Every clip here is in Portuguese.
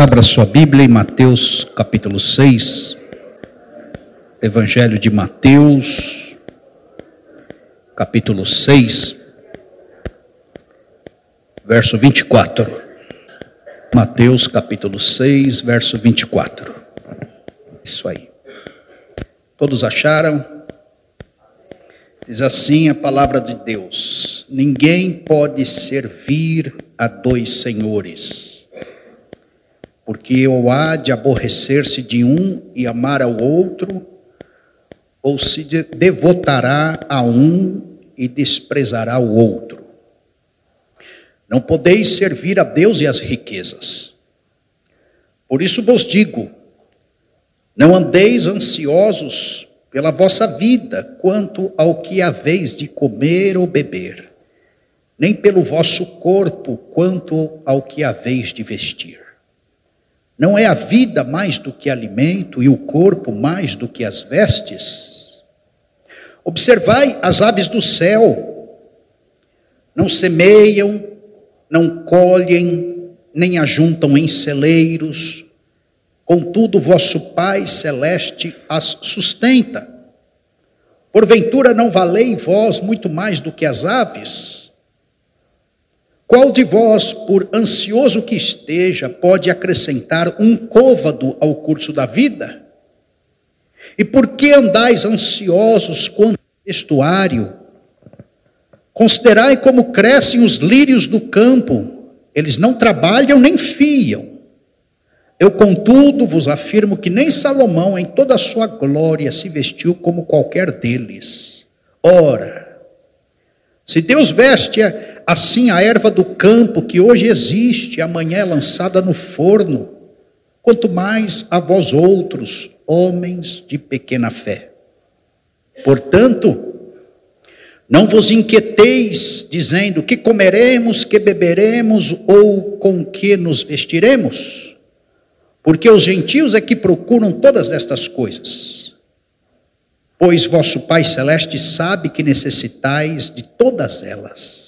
Abra sua Bíblia em Mateus capítulo 6, Evangelho de Mateus, capítulo 6, verso 24. Mateus capítulo 6, verso 24. Isso aí. Todos acharam? Diz assim a palavra de Deus: Ninguém pode servir a dois senhores, porque ou há de aborrecer-se de um e amar ao outro, ou se devotará a um e desprezará o outro. Não podeis servir a Deus e as riquezas. Por isso vos digo: não andeis ansiosos pela vossa vida quanto ao que haveis de comer ou beber, nem pelo vosso corpo quanto ao que haveis de vestir. Não é a vida mais do que alimento e o corpo mais do que as vestes? Observai as aves do céu, não semeiam, não colhem, nem ajuntam em celeiros, Contudo, vosso Pai celeste as sustenta. Porventura não valei vós muito mais do que as aves? Qual de vós, por ansioso que esteja, pode acrescentar um côvado ao curso da vida? E por que andais ansiosos quanto vestuário? Considerai como crescem os lírios do campo, eles não trabalham nem fiam. Eu, contudo, vos afirmo que nem Salomão, em toda a sua glória, se vestiu como qualquer deles. Ora, se Deus veste assim a erva do campo, que hoje existe, amanhã é lançada no forno, quanto mais a vós outros, homens de pequena fé. Portanto, não vos inquieteis, dizendo que comeremos, que beberemos ou com que nos vestiremos porque os gentios é que procuram todas estas coisas. Pois vosso Pai Celeste sabe que necessitais de todas elas.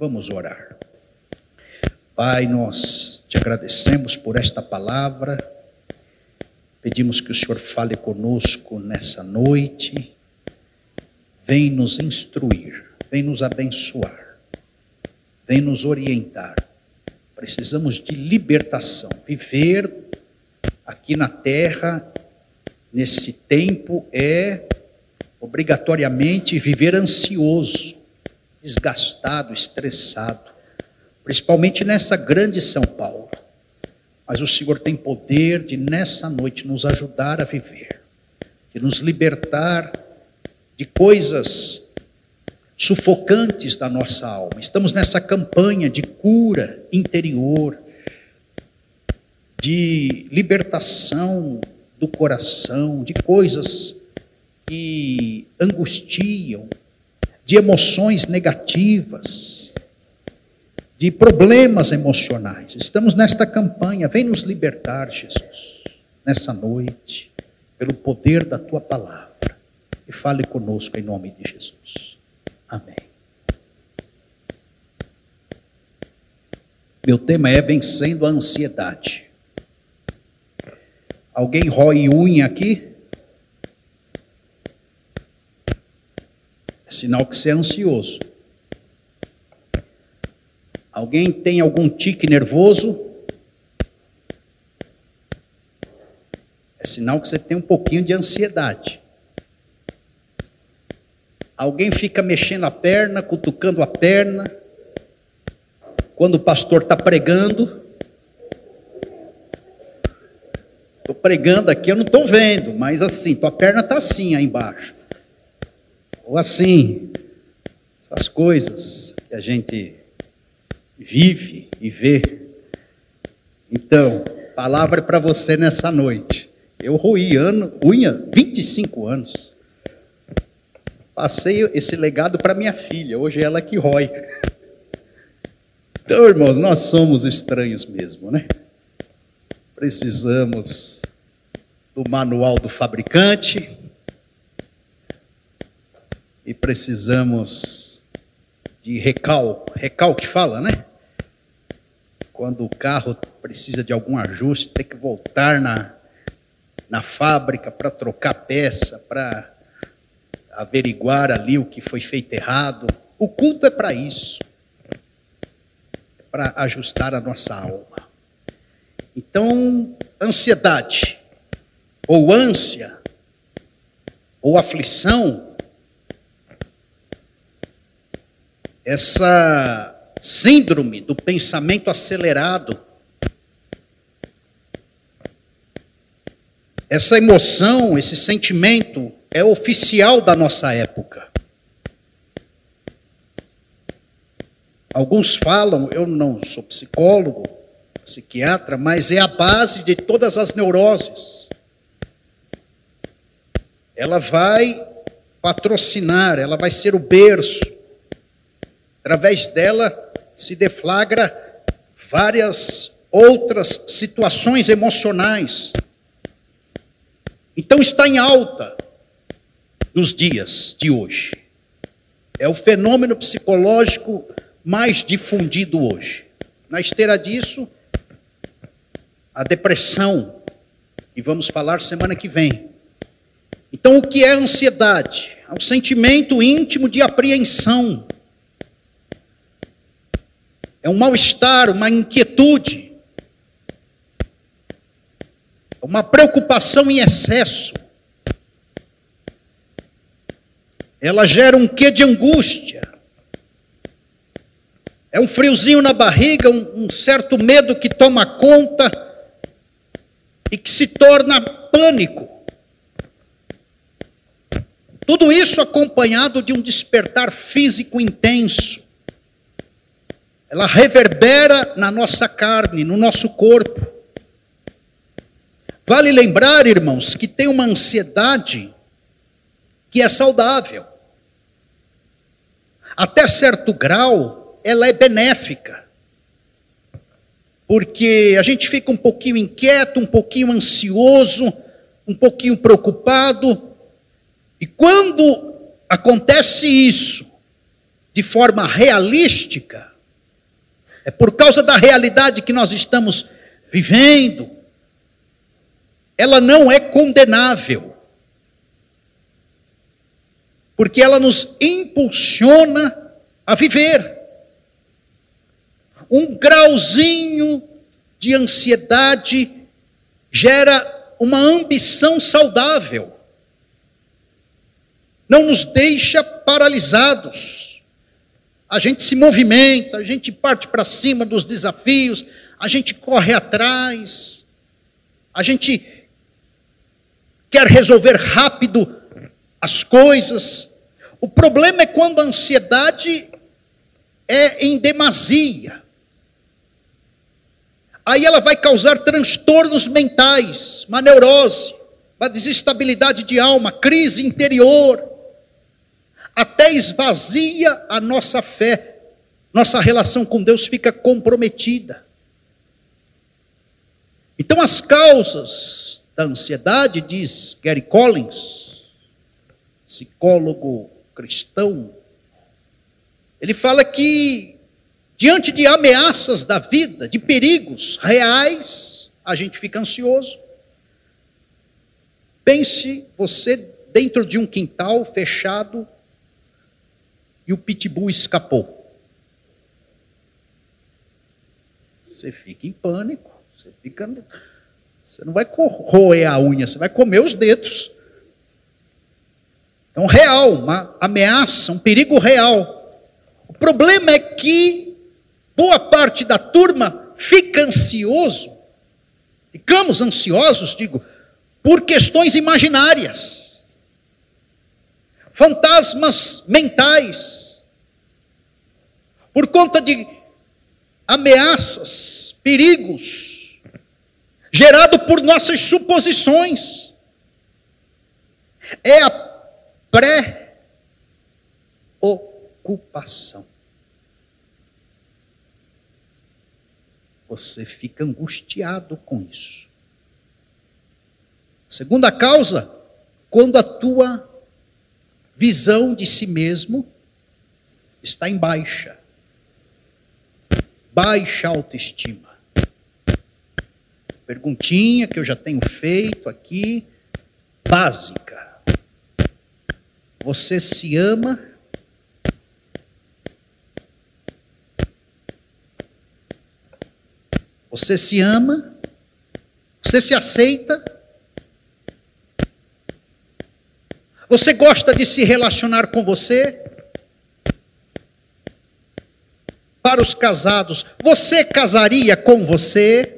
Vamos orar. Pai, nós te agradecemos por esta palavra. Pedimos que o Senhor fale conosco nessa noite. Vem nos instruir, vem nos abençoar, vem nos orientar Precisamos de libertação. Viver aqui na terra, nesse tempo, é obrigatoriamente viver ansioso, desgastado, estressado, principalmente nessa grande São Paulo. Mas o Senhor tem poder de, nessa noite, nos ajudar a viver, de nos libertar de coisas sufocantes da nossa alma. Estamos nessa campanha de cura interior, de libertação do coração, de coisas que angustiam, de emoções negativas, de problemas emocionais. Estamos nesta campanha, vem nos libertar, Jesus, nessa noite, pelo poder da tua palavra. E fale conosco em nome de Jesus. Amém. Meu tema é vencendo a ansiedade. Alguém rói unha aqui? É sinal que você é ansioso. Alguém tem algum tique nervoso? É sinal que você tem um pouquinho de ansiedade. Alguém fica mexendo a perna, cutucando a perna, quando o pastor está pregando. Estou pregando aqui, eu não estou vendo, mas assim, tua perna está assim aí embaixo. Ou assim, essas coisas que a gente vive e vê. Então, palavra para você nessa noite. Eu roí ano, unha 25 anos. Passei esse legado para minha filha, hoje é ela que rói. Então, irmãos, nós somos estranhos mesmo, né? Precisamos do manual do fabricante e precisamos de recal, recal que fala, né? Quando o carro precisa de algum ajuste, tem que voltar na, na fábrica para trocar peça, para averiguar ali o que foi feito errado. O culto é para isso. É para ajustar a nossa alma. Então, ansiedade, ou ânsia, ou aflição, essa síndrome do pensamento acelerado, essa emoção, esse sentimento é oficial da nossa época. Alguns falam, eu não sou psicólogo, psiquiatra, mas é a base de todas as neuroses. Ela vai patrocinar, ela vai ser o berço. Através dela se deflagra várias outras situações emocionais. Então está em alta nos dias de hoje. É o fenômeno psicológico mais difundido hoje. Na esteira disso, a depressão, e vamos falar semana que vem. Então, o que é ansiedade? É um sentimento íntimo de apreensão. É um mal-estar, uma inquietude. Uma preocupação em excesso ela gera um quê de angústia. É um friozinho na barriga, um, um certo medo que toma conta e que se torna pânico. Tudo isso acompanhado de um despertar físico intenso. Ela reverbera na nossa carne, no nosso corpo. Vale lembrar, irmãos, que tem uma ansiedade que é saudável até certo grau, ela é benéfica. Porque a gente fica um pouquinho inquieto, um pouquinho ansioso, um pouquinho preocupado. E quando acontece isso de forma realística, é por causa da realidade que nós estamos vivendo, ela não é condenável porque ela nos impulsiona a viver. Um grauzinho de ansiedade gera uma ambição saudável. Não nos deixa paralisados. A gente se movimenta, a gente parte para cima dos desafios, a gente corre atrás, a gente quer resolver rápido as coisas, o problema é quando a ansiedade é em demasia. Aí ela vai causar transtornos mentais, uma neurose, uma desestabilidade de alma, crise interior, até esvazia a nossa fé, nossa relação com Deus fica comprometida. Então, as causas da ansiedade, diz Gary Collins, psicólogo cristão, ele fala que, diante de ameaças da vida, de perigos reais, a gente fica ansioso. Pense você dentro de um quintal fechado e o pitbull escapou. Você fica em pânico, você fica. Você não vai roer a unha, você vai comer os dedos. É um real, uma ameaça, um perigo real. O problema é que boa parte da turma fica ansioso, ficamos ansiosos, digo, por questões imaginárias, fantasmas mentais, por conta de ameaças, perigos gerado por nossas suposições. É a pré-ocupação. Você fica angustiado com isso. Segunda causa, quando a tua visão de si mesmo está em baixa. Baixa autoestima. Perguntinha que eu já tenho feito aqui, básica. Você se ama? Você se ama? Você se aceita? Você gosta de se relacionar com você? Para os casados, você casaria com você?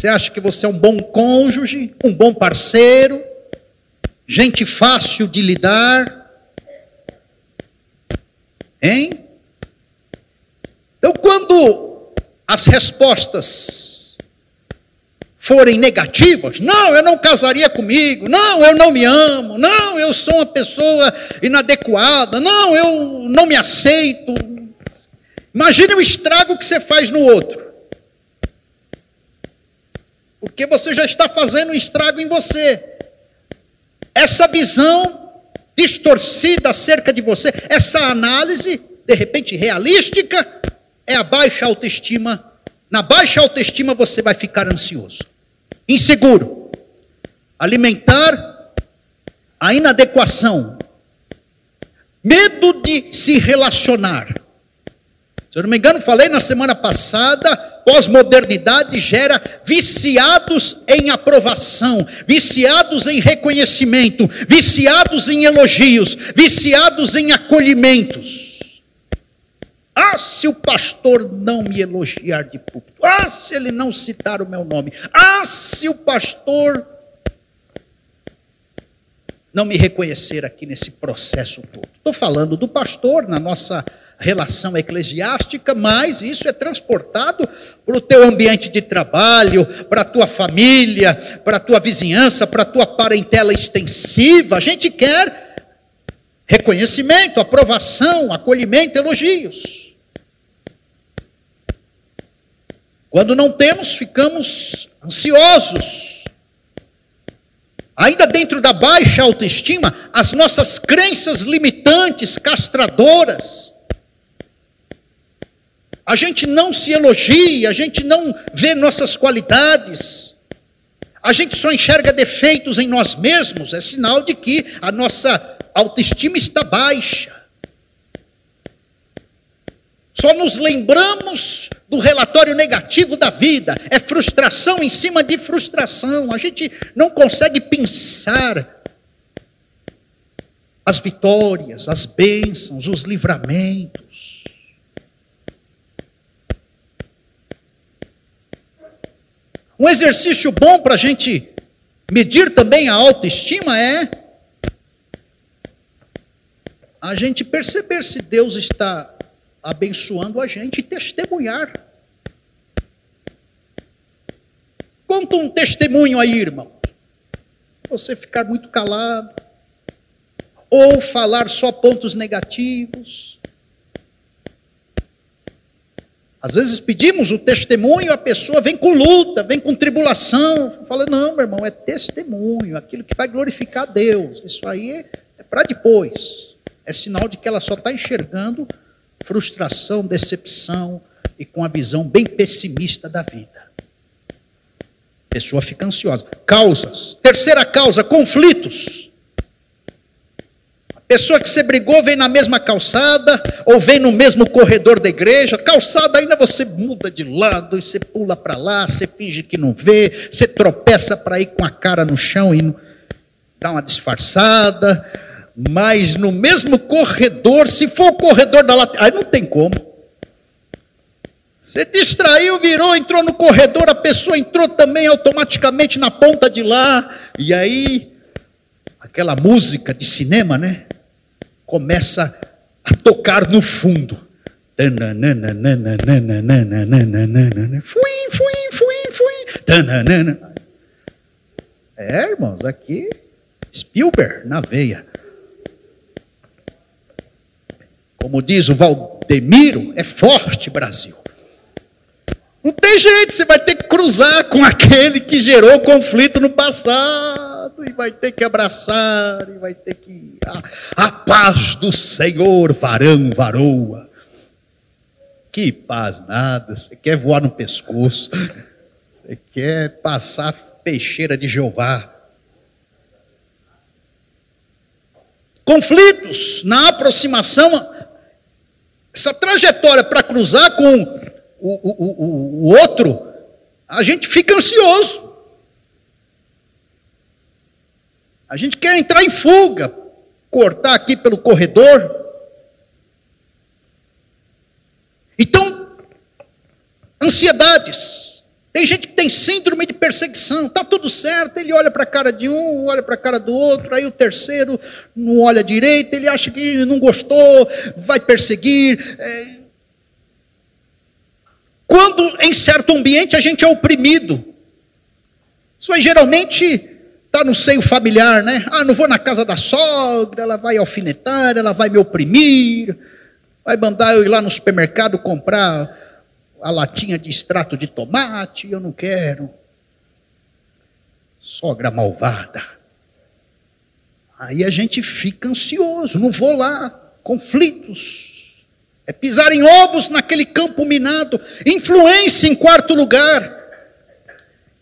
Você acha que você é um bom cônjuge, um bom parceiro, gente fácil de lidar? Hein? Então, quando as respostas forem negativas, não, eu não casaria comigo, não, eu não me amo, não, eu sou uma pessoa inadequada, não, eu não me aceito. Imagine o estrago que você faz no outro. Porque você já está fazendo um estrago em você. Essa visão distorcida acerca de você, essa análise, de repente realística, é a baixa autoestima. Na baixa autoestima você vai ficar ansioso inseguro, alimentar a inadequação, medo de se relacionar. Se eu não me engano, falei na semana passada, pós-modernidade gera viciados em aprovação, viciados em reconhecimento, viciados em elogios, viciados em acolhimentos. Ah, se o pastor não me elogiar de púlpito. Ah, se ele não citar o meu nome. Ah, se o pastor não me reconhecer aqui nesse processo todo. Estou falando do pastor na nossa relação eclesiástica, mas isso é transportado para o teu ambiente de trabalho, para a tua família, para a tua vizinhança, para a tua parentela extensiva. A gente quer reconhecimento, aprovação, acolhimento, elogios. Quando não temos, ficamos ansiosos. Ainda dentro da baixa autoestima, as nossas crenças limitantes, castradoras. A gente não se elogia, a gente não vê nossas qualidades. A gente só enxerga defeitos em nós mesmos, é sinal de que a nossa autoestima está baixa. Só nos lembramos do relatório negativo da vida. É frustração em cima de frustração. A gente não consegue pensar as vitórias, as bênçãos, os livramentos. Um exercício bom para a gente medir também a autoestima é a gente perceber se Deus está abençoando a gente e testemunhar. Conta um testemunho aí, irmão. Você ficar muito calado, ou falar só pontos negativos. Às vezes pedimos o testemunho, a pessoa vem com luta, vem com tribulação. Fala, não, meu irmão, é testemunho, aquilo que vai glorificar Deus. Isso aí é para depois. É sinal de que ela só está enxergando frustração, decepção e com a visão bem pessimista da vida. A pessoa fica ansiosa. Causas. Terceira causa, conflitos. A pessoa que você brigou vem na mesma calçada ou vem no mesmo corredor da igreja. Calçada ainda você muda de lado e você pula para lá, você finge que não vê, você tropeça para ir com a cara no chão e dá uma disfarçada mas no mesmo corredor, se for o corredor da lateral, aí não tem como. Você distraiu, virou, entrou no corredor, a pessoa entrou também automaticamente na ponta de lá, e aí aquela música de cinema, né? Começa a tocar no fundo. Fui, fui, fui, fui. É, irmãos, aqui Spielberg na veia. Como diz o Valdemiro, é forte Brasil. Não tem jeito, você vai ter que cruzar com aquele que gerou conflito no passado, e vai ter que abraçar, e vai ter que. A, a paz do Senhor, varão, varoa. Que paz nada, você quer voar no pescoço, você quer passar peixeira de Jeová. Conflitos na aproximação, essa trajetória para cruzar com o, o, o, o outro, a gente fica ansioso. A gente quer entrar em fuga, cortar aqui pelo corredor. Então, ansiedades. Tem gente que tem síndrome de perseguição, está tudo certo, ele olha para a cara de um, olha para a cara do outro, aí o terceiro não olha direito, ele acha que não gostou, vai perseguir. É... Quando em certo ambiente a gente é oprimido, isso aí geralmente está no seio familiar, né? Ah, não vou na casa da sogra, ela vai alfinetar, ela vai me oprimir, vai mandar eu ir lá no supermercado comprar a latinha de extrato de tomate, eu não quero. Sogra malvada. Aí a gente fica ansioso, não vou lá, conflitos. É pisar em ovos naquele campo minado. Influência em quarto lugar.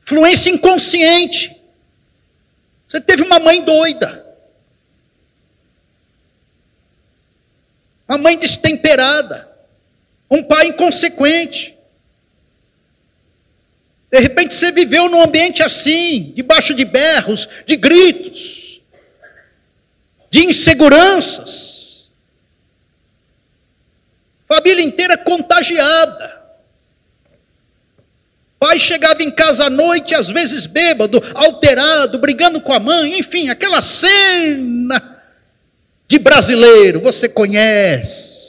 Influência inconsciente. Você teve uma mãe doida. Uma mãe destemperada um pai inconsequente. De repente você viveu num ambiente assim, debaixo de berros, de gritos, de inseguranças. Família inteira contagiada. Pai chegava em casa à noite, às vezes bêbado, alterado, brigando com a mãe, enfim, aquela cena de brasileiro, você conhece.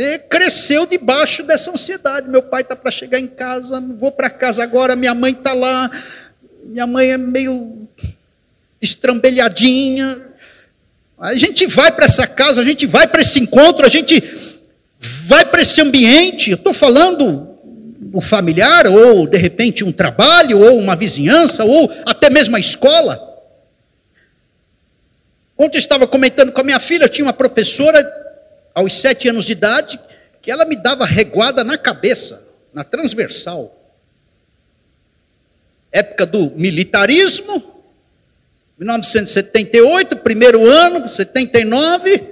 Você cresceu debaixo dessa ansiedade. Meu pai está para chegar em casa, vou para casa agora, minha mãe está lá, minha mãe é meio estrambelhadinha. A gente vai para essa casa, a gente vai para esse encontro, a gente vai para esse ambiente. Estou falando o familiar, ou de repente um trabalho, ou uma vizinhança, ou até mesmo a escola. Ontem eu estava comentando com a minha filha, tinha uma professora aos sete anos de idade, que ela me dava reguada na cabeça, na transversal. Época do militarismo, 1978, primeiro ano, 79.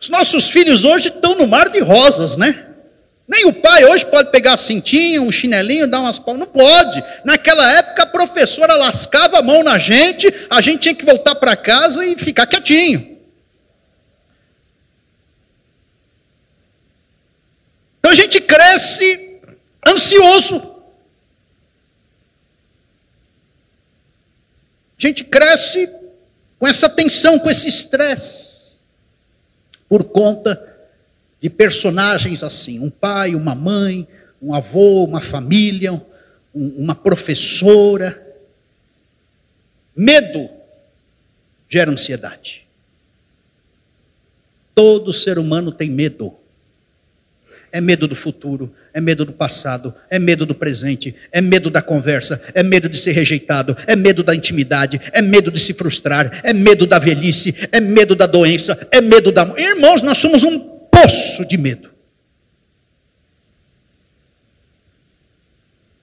Os nossos filhos hoje estão no mar de rosas, né? Nem o pai hoje pode pegar cintinho, um chinelinho, dar umas palmas. Não pode. Naquela época a professora lascava a mão na gente, a gente tinha que voltar para casa e ficar quietinho. Então a gente cresce ansioso. A gente cresce com essa tensão, com esse estresse, por conta de personagens assim: um pai, uma mãe, um avô, uma família, um, uma professora. Medo gera ansiedade. Todo ser humano tem medo. É medo do futuro, é medo do passado, é medo do presente, é medo da conversa, é medo de ser rejeitado, é medo da intimidade, é medo de se frustrar, é medo da velhice, é medo da doença, é medo da. Irmãos, nós somos um poço de medo.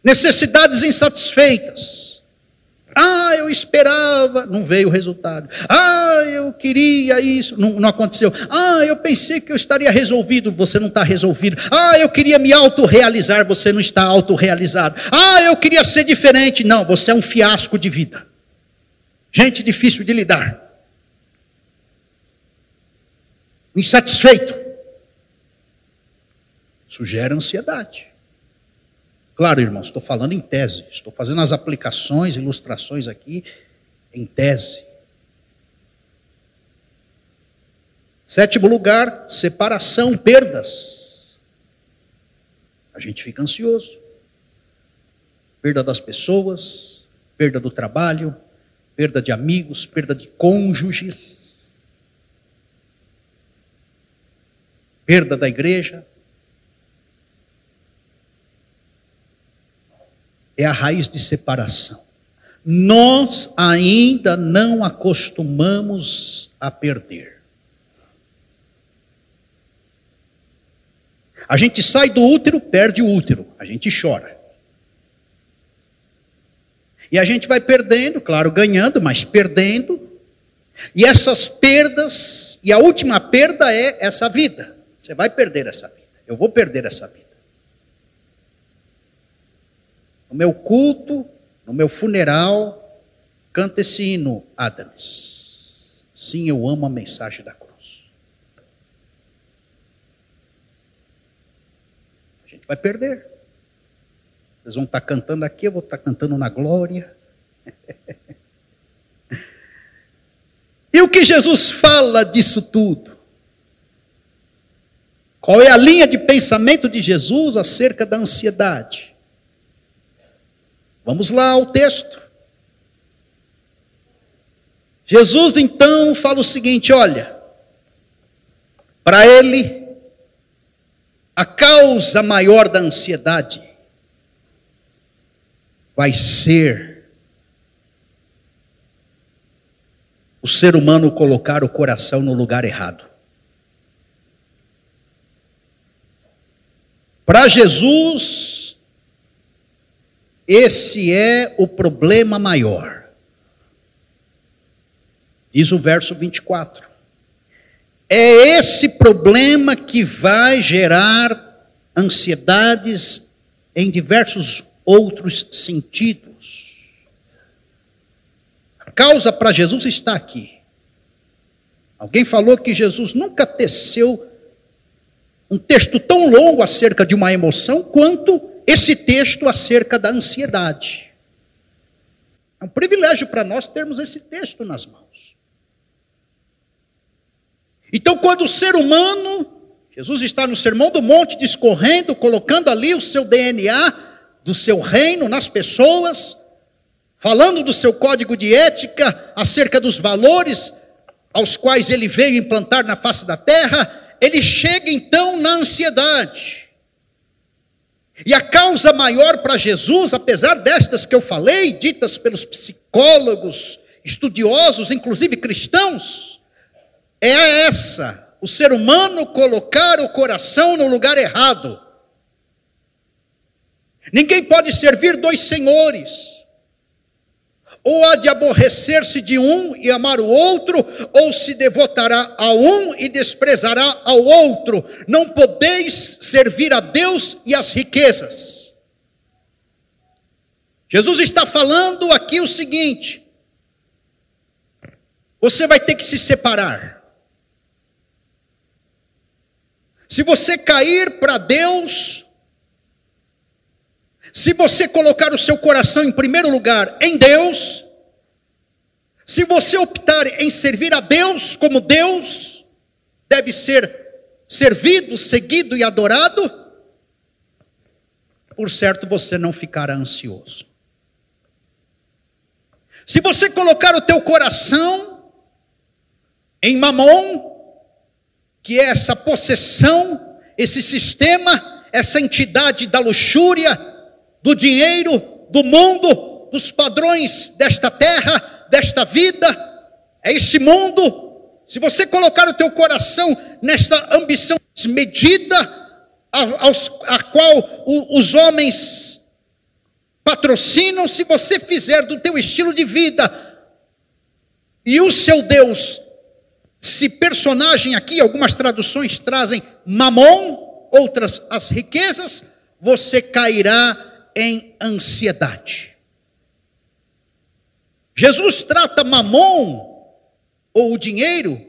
Necessidades insatisfeitas. Ah, eu esperava, não veio o resultado. Ah, eu queria isso, não, não aconteceu. Ah, eu pensei que eu estaria resolvido, você não está resolvido. Ah, eu queria me autorrealizar, você não está autorrealizado. Ah, eu queria ser diferente, não, você é um fiasco de vida. Gente difícil de lidar. Insatisfeito. Isso gera ansiedade. Claro, irmãos, estou falando em tese, estou fazendo as aplicações, ilustrações aqui em tese. Sétimo lugar, separação, perdas. A gente fica ansioso. Perda das pessoas, perda do trabalho, perda de amigos, perda de cônjuges, perda da igreja. É a raiz de separação. Nós ainda não acostumamos a perder. A gente sai do útero, perde o útero, a gente chora. E a gente vai perdendo, claro, ganhando, mas perdendo. E essas perdas, e a última perda é essa vida. Você vai perder essa vida. Eu vou perder essa vida. No meu culto, no meu funeral, canta esse hino, Adams. Sim, eu amo a mensagem da cruz. A gente vai perder. Vocês vão estar cantando aqui, eu vou estar cantando na glória. e o que Jesus fala disso tudo? Qual é a linha de pensamento de Jesus acerca da ansiedade? Vamos lá ao texto. Jesus então fala o seguinte: olha, para ele, a causa maior da ansiedade vai ser o ser humano colocar o coração no lugar errado. Para Jesus, esse é o problema maior. Diz o verso 24. É esse problema que vai gerar ansiedades em diversos outros sentidos. A causa para Jesus está aqui. Alguém falou que Jesus nunca teceu um texto tão longo acerca de uma emoção quanto esse texto acerca da ansiedade. É um privilégio para nós termos esse texto nas mãos. Então, quando o ser humano, Jesus está no Sermão do Monte discorrendo, colocando ali o seu DNA, do seu reino nas pessoas, falando do seu código de ética, acerca dos valores aos quais ele veio implantar na face da terra, ele chega então na ansiedade. E a causa maior para Jesus, apesar destas que eu falei, ditas pelos psicólogos, estudiosos, inclusive cristãos, é essa: o ser humano colocar o coração no lugar errado. Ninguém pode servir dois senhores. Ou há de aborrecer-se de um e amar o outro, ou se devotará a um e desprezará ao outro. Não podeis servir a Deus e as riquezas. Jesus está falando aqui o seguinte: você vai ter que se separar. Se você cair para Deus, se você colocar o seu coração em primeiro lugar em Deus, se você optar em servir a Deus como Deus deve ser servido, seguido e adorado, por certo você não ficará ansioso. Se você colocar o teu coração em Mamon, que é essa possessão, esse sistema, essa entidade da luxúria, do dinheiro, do mundo, dos padrões desta terra, desta vida, é esse mundo. Se você colocar o teu coração nessa ambição desmedida, a, aos, a qual o, os homens patrocinam, se você fizer do teu estilo de vida e o seu Deus, se personagem aqui, algumas traduções trazem mamon, outras as riquezas, você cairá em ansiedade. Jesus trata Mamon, ou o dinheiro,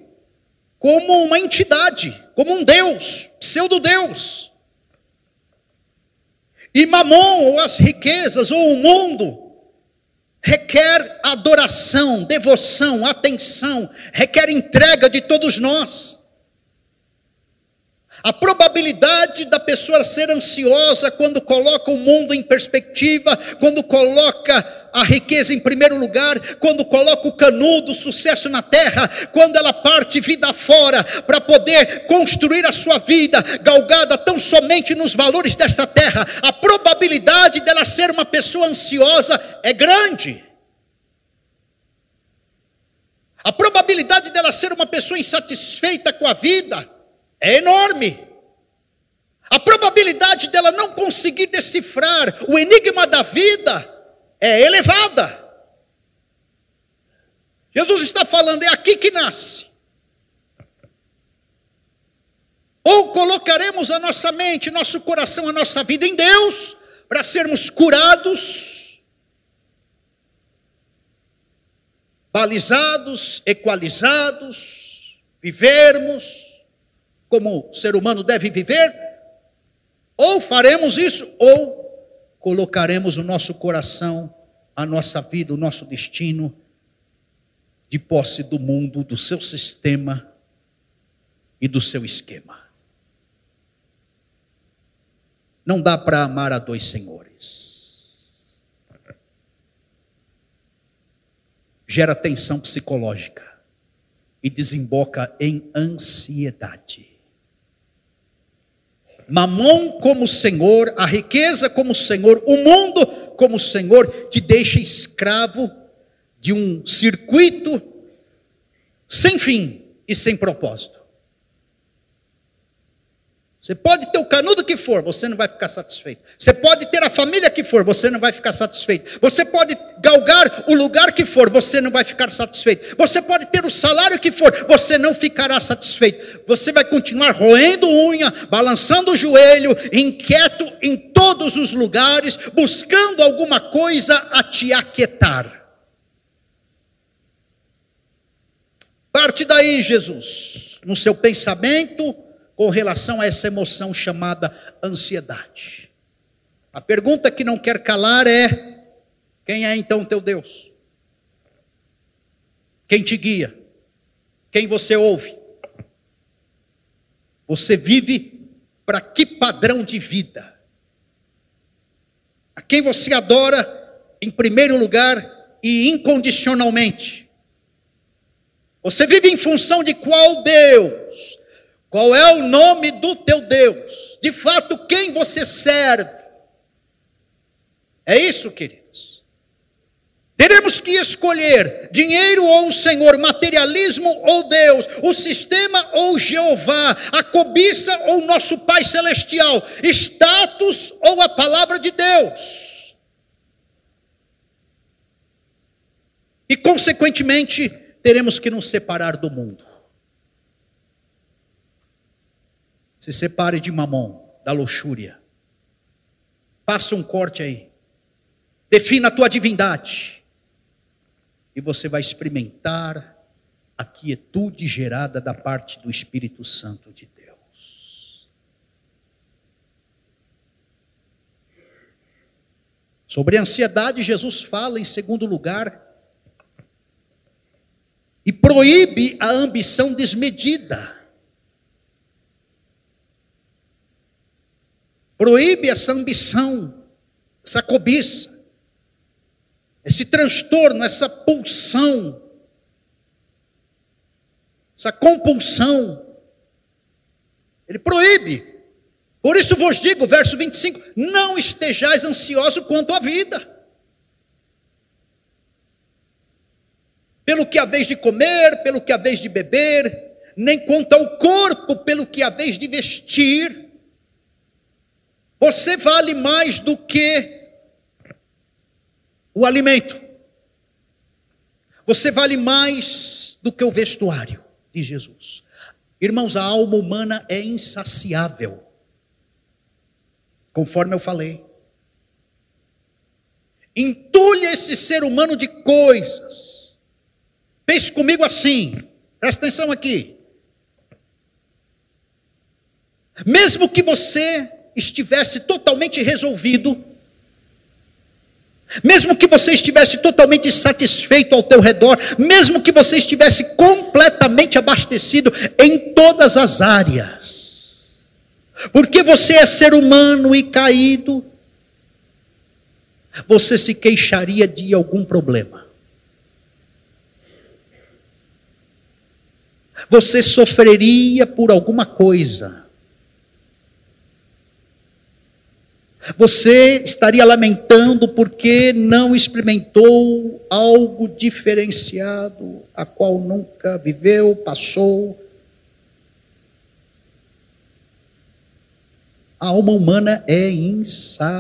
como uma entidade, como um Deus, pseudo-Deus. E Mamon, ou as riquezas, ou o mundo, requer adoração, devoção, atenção, requer entrega de todos nós. A probabilidade da pessoa ser ansiosa quando coloca o mundo em perspectiva, quando coloca a riqueza em primeiro lugar, quando coloca o canudo, sucesso na terra, quando ela parte vida fora para poder construir a sua vida, galgada tão somente nos valores desta terra, a probabilidade dela ser uma pessoa ansiosa é grande. A probabilidade dela ser uma pessoa insatisfeita com a vida é enorme. A probabilidade dela não conseguir decifrar o enigma da vida é elevada. Jesus está falando, é aqui que nasce. Ou colocaremos a nossa mente, nosso coração, a nossa vida em Deus, para sermos curados, balizados, equalizados, vivermos como o ser humano deve viver, ou faremos isso, ou colocaremos o nosso coração, a nossa vida, o nosso destino de posse do mundo, do seu sistema e do seu esquema. Não dá para amar a dois senhores. Gera tensão psicológica e desemboca em ansiedade. Mamon como Senhor, a riqueza como Senhor, o mundo como Senhor, te deixa escravo de um circuito sem fim e sem propósito. Você pode ter o canudo que for, você não vai ficar satisfeito. Você pode ter a família que for, você não vai ficar satisfeito. Você pode galgar o lugar que for, você não vai ficar satisfeito. Você pode ter o salário que for, você não ficará satisfeito. Você vai continuar roendo unha, balançando o joelho, inquieto em todos os lugares, buscando alguma coisa a te aquietar. Parte daí, Jesus, no seu pensamento com relação a essa emoção chamada ansiedade. A pergunta que não quer calar é: quem é então teu Deus? Quem te guia? Quem você ouve? Você vive para que padrão de vida? A quem você adora em primeiro lugar e incondicionalmente? Você vive em função de qual Deus? Qual é o nome do teu Deus? De fato, quem você serve? É isso, queridos. Teremos que escolher dinheiro ou o Senhor, materialismo ou Deus, o sistema ou Jeová, a cobiça ou nosso Pai Celestial, status ou a palavra de Deus. E, consequentemente, teremos que nos separar do mundo. Se separe de mamon, da luxúria. Faça um corte aí. Defina a tua divindade. E você vai experimentar a quietude gerada da parte do Espírito Santo de Deus. Sobre a ansiedade, Jesus fala, em segundo lugar, e proíbe a ambição desmedida. Proíbe essa ambição, essa cobiça, esse transtorno, essa pulsão, essa compulsão. Ele proíbe. Por isso vos digo, verso 25: não estejais ansiosos quanto à vida. Pelo que haveis de comer, pelo que haveis de beber, nem quanto ao corpo, pelo que haveis de vestir. Você vale mais do que o alimento. Você vale mais do que o vestuário de Jesus. Irmãos, a alma humana é insaciável. Conforme eu falei. Entulha esse ser humano de coisas. Pense comigo assim. Presta atenção aqui. Mesmo que você estivesse totalmente resolvido, mesmo que você estivesse totalmente satisfeito ao teu redor, mesmo que você estivesse completamente abastecido em todas as áreas, Porque você é ser humano e caído, você se queixaria de algum problema. Você sofreria por alguma coisa. Você estaria lamentando porque não experimentou algo diferenciado, a qual nunca viveu, passou. A alma humana é insaciável.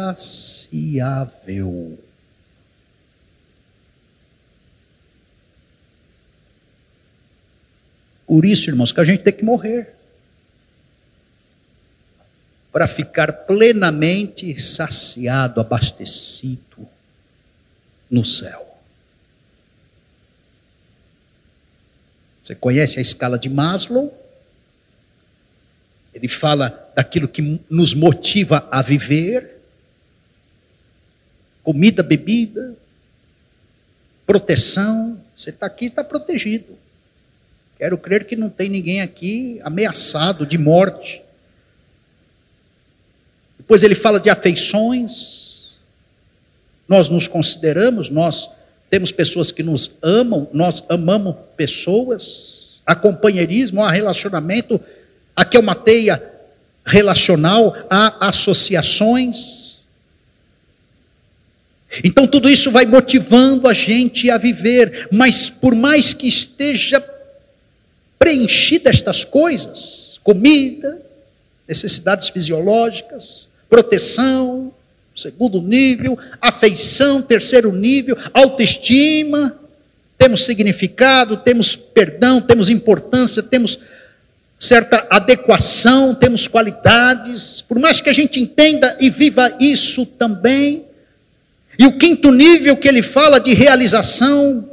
Por isso, irmãos, que a gente tem que morrer para ficar plenamente saciado, abastecido no céu. Você conhece a escala de Maslow? Ele fala daquilo que nos motiva a viver: comida, bebida, proteção. Você está aqui, está protegido. Quero crer que não tem ninguém aqui ameaçado de morte. Depois ele fala de afeições. Nós nos consideramos, nós temos pessoas que nos amam, nós amamos pessoas. Há companheirismo, há relacionamento. Aqui é uma teia relacional, há associações. Então tudo isso vai motivando a gente a viver, mas por mais que esteja preenchida estas coisas, comida, necessidades fisiológicas, proteção, segundo nível, afeição, terceiro nível, autoestima, temos significado, temos perdão, temos importância, temos certa adequação, temos qualidades, por mais que a gente entenda e viva isso também. E o quinto nível que ele fala de realização,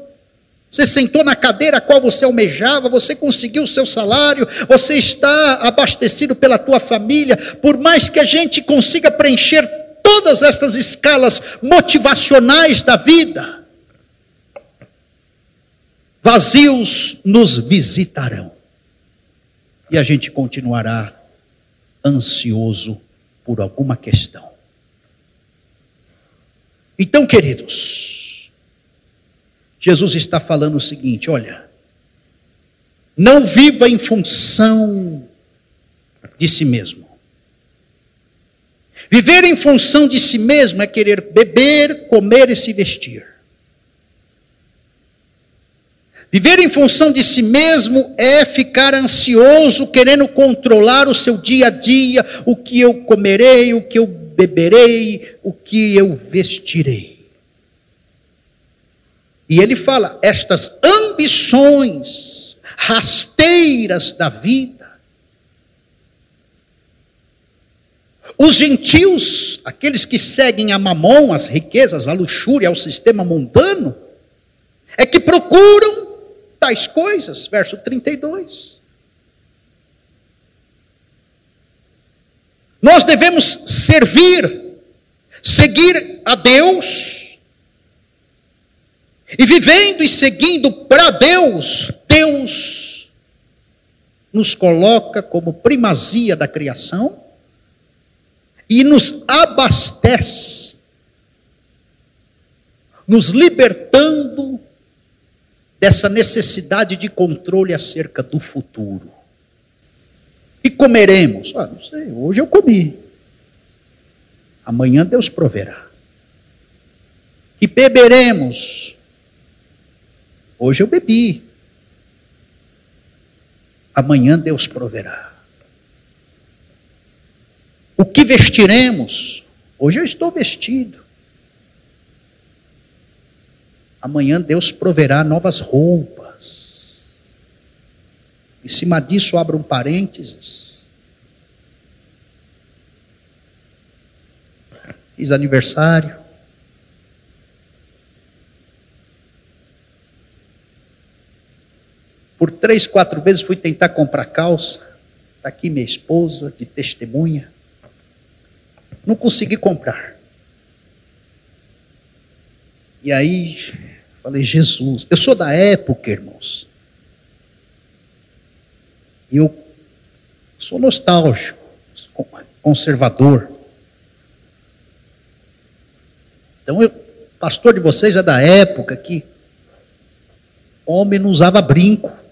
você sentou na cadeira a qual você almejava, você conseguiu o seu salário, você está abastecido pela tua família, por mais que a gente consiga preencher todas estas escalas motivacionais da vida, vazios nos visitarão. E a gente continuará ansioso por alguma questão. Então, queridos, Jesus está falando o seguinte: olha, não viva em função de si mesmo. Viver em função de si mesmo é querer beber, comer e se vestir. Viver em função de si mesmo é ficar ansioso, querendo controlar o seu dia a dia, o que eu comerei, o que eu beberei, o que eu vestirei. E ele fala: estas ambições rasteiras da vida, os gentios, aqueles que seguem a mamon, as riquezas, a luxúria, o sistema mundano, é que procuram tais coisas, verso 32. Nós devemos servir, seguir a Deus, e vivendo e seguindo para Deus, Deus nos coloca como primazia da criação e nos abastece, nos libertando dessa necessidade de controle acerca do futuro. E comeremos? Ah, não sei, hoje eu comi. Amanhã Deus proverá. E beberemos? Hoje eu bebi. Amanhã Deus proverá. O que vestiremos? Hoje eu estou vestido. Amanhã Deus proverá novas roupas. Em cima disso, abro um parênteses. Fiz aniversário. Por três, quatro vezes fui tentar comprar calça. Está aqui minha esposa, de testemunha. Não consegui comprar. E aí, falei, Jesus, eu sou da época, irmãos. E eu sou nostálgico. conservador. Então, o pastor de vocês é da época que homem não usava brinco.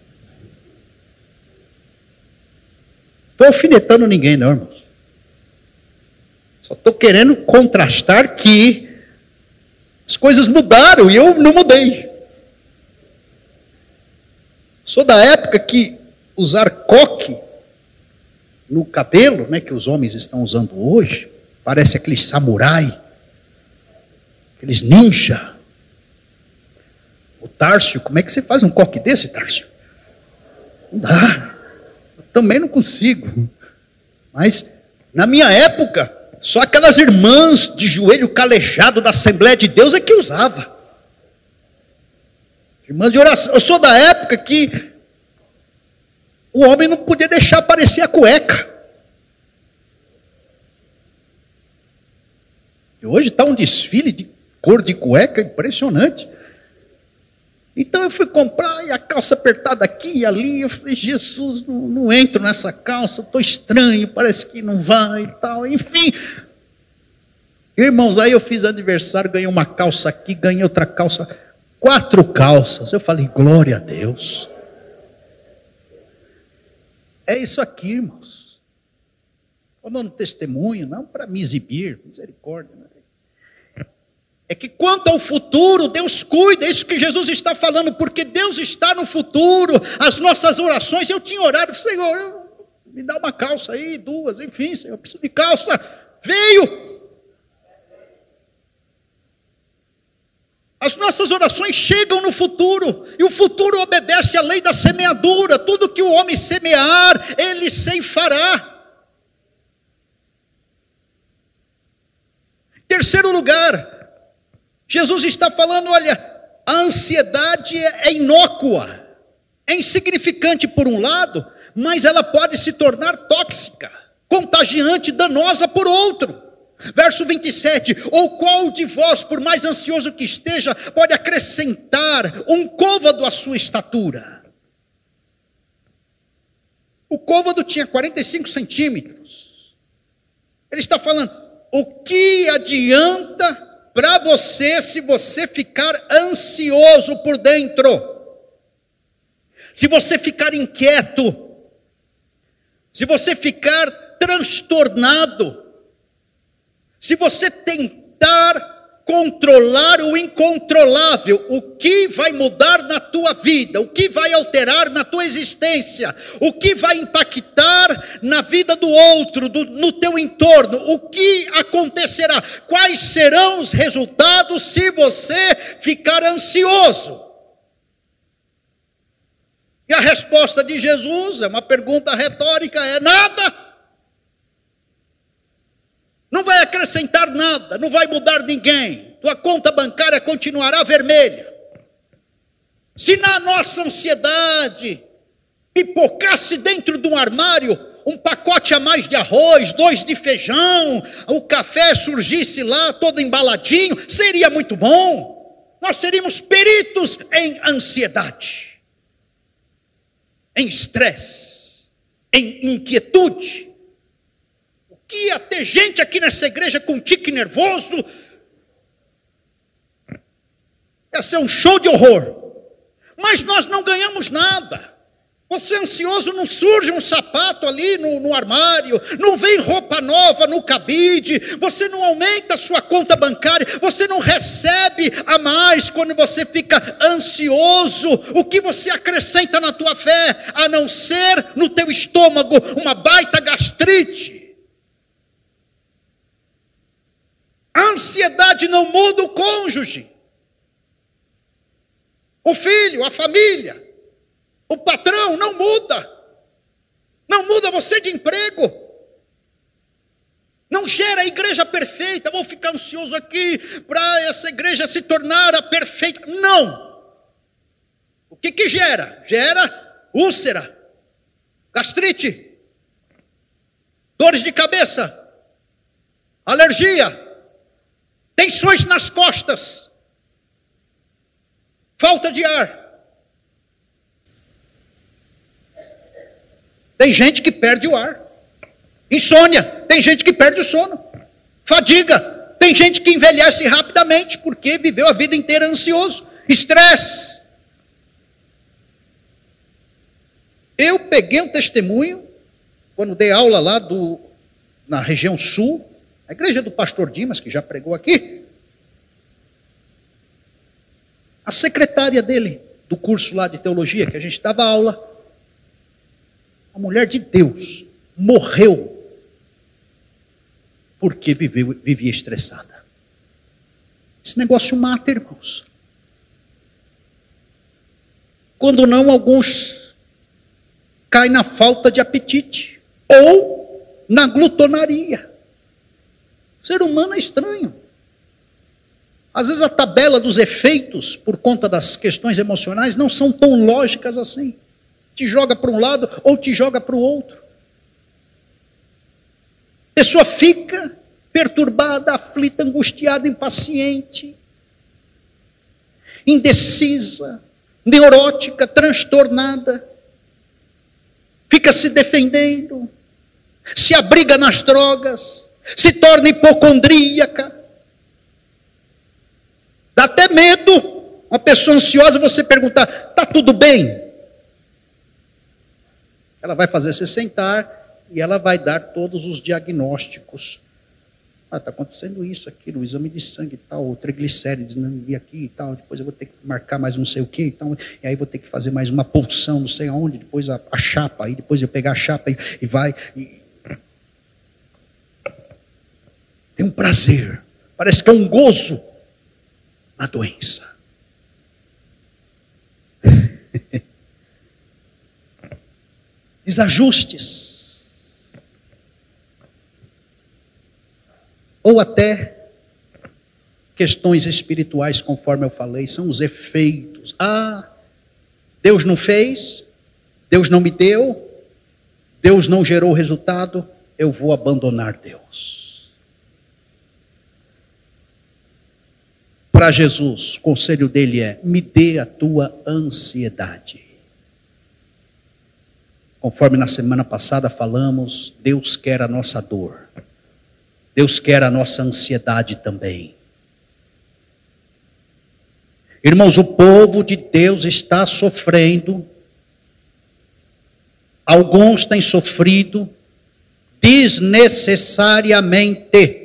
Estou alfinetando ninguém, não, irmãos. Só estou querendo contrastar que as coisas mudaram e eu não mudei. Sou da época que usar coque no cabelo, né, que os homens estão usando hoje, parece aqueles samurai, aqueles ninja. O Tárcio, como é que você faz um coque desse, Tárcio? Não dá. Também não consigo. Mas na minha época, só aquelas irmãs de joelho calejado da Assembleia de Deus é que usava. Irmãs de oração. Eu sou da época que o homem não podia deixar aparecer a cueca. E hoje está um desfile de cor de cueca impressionante. Então eu fui comprar e a calça apertada aqui e ali. Eu falei, Jesus, não, não entro nessa calça, estou estranho, parece que não vai e tal. Enfim. Irmãos, aí eu fiz aniversário, ganhei uma calça aqui, ganhei outra calça, quatro calças. Eu falei, glória a Deus. É isso aqui, irmãos. Estou dando testemunho, não para me exibir, misericórdia. Né? É que quanto ao futuro, Deus cuida, é isso que Jesus está falando, porque Deus está no futuro. As nossas orações, eu tinha orado, Senhor, me dá uma calça aí, duas, enfim, Senhor, eu preciso de calça. Veio, As nossas orações chegam no futuro, e o futuro obedece à lei da semeadura. Tudo que o homem semear, ele ceifará. Terceiro lugar, Jesus está falando: olha, a ansiedade é inócua, é insignificante por um lado, mas ela pode se tornar tóxica, contagiante, danosa por outro. Verso 27: Ou qual de vós, por mais ansioso que esteja, pode acrescentar um côvado à sua estatura? O côvado tinha 45 centímetros. Ele está falando: o que adianta para você se você ficar ansioso por dentro? Se você ficar inquieto, se você ficar transtornado, se você tentar controlar o incontrolável, o que vai mudar na tua vida, o que vai alterar na tua existência, o que vai impactar na vida do outro, do, no teu entorno, o que acontecerá, quais serão os resultados se você ficar ansioso. E a resposta de Jesus é uma pergunta retórica: é nada não vai acrescentar nada, não vai mudar ninguém. Tua conta bancária continuará vermelha. Se na nossa ansiedade pipocasse dentro de um armário um pacote a mais de arroz, dois de feijão, o café surgisse lá todo embaladinho, seria muito bom. Nós seríamos peritos em ansiedade, em estresse, em inquietude que ia ter gente aqui nessa igreja com tique nervoso. Ia ser um show de horror. Mas nós não ganhamos nada. Você ansioso, não surge um sapato ali no, no, armário, não vem roupa nova no cabide, você não aumenta a sua conta bancária, você não recebe a mais quando você fica ansioso. O que você acrescenta na tua fé, a não ser no teu estômago uma baita gastrite? A ansiedade não muda o cônjuge, o filho, a família, o patrão não muda. Não muda você de emprego. Não gera a igreja perfeita. Vou ficar ansioso aqui para essa igreja se tornar a perfeita. Não. O que que gera? Gera úlcera, gastrite, dores de cabeça, alergia, tensões nas costas, falta de ar. Tem gente que perde o ar. Insônia, tem gente que perde o sono. Fadiga, tem gente que envelhece rapidamente porque viveu a vida inteira ansioso. Estresse. Eu peguei um testemunho quando dei aula lá do, na região sul, a igreja do pastor Dimas, que já pregou aqui. A secretária dele, do curso lá de teologia, que a gente dava aula, a mulher de Deus, morreu porque viveu, vivia estressada. Esse negócio mata, irmãos. Quando não, alguns caem na falta de apetite ou na glutonaria. O ser humano é estranho. Às vezes a tabela dos efeitos, por conta das questões emocionais, não são tão lógicas assim. Te joga para um lado ou te joga para o outro. A pessoa fica perturbada, aflita, angustiada, impaciente, indecisa, neurótica, transtornada, fica se defendendo, se abriga nas drogas, se torna hipocondríaca. Dá até medo. Uma pessoa ansiosa, você perguntar: está tudo bem? Ela vai fazer você sentar e ela vai dar todos os diagnósticos. Ah, está acontecendo isso, aquilo, o exame de sangue e tal, triglicérides não vi aqui e tal, depois eu vou ter que marcar mais não sei o que e tal, e aí vou ter que fazer mais uma pulsão, não sei aonde, depois a, a chapa, aí depois eu pegar a chapa e, e vai. E... Tem um prazer, parece que é um gozo na doença. Desajustes. Ou até questões espirituais, conforme eu falei, são os efeitos. Ah, Deus não fez, Deus não me deu, Deus não gerou resultado, eu vou abandonar Deus. Para Jesus, o conselho dele é: me dê a tua ansiedade. Conforme na semana passada falamos, Deus quer a nossa dor. Deus quer a nossa ansiedade também. Irmãos, o povo de Deus está sofrendo, alguns têm sofrido desnecessariamente.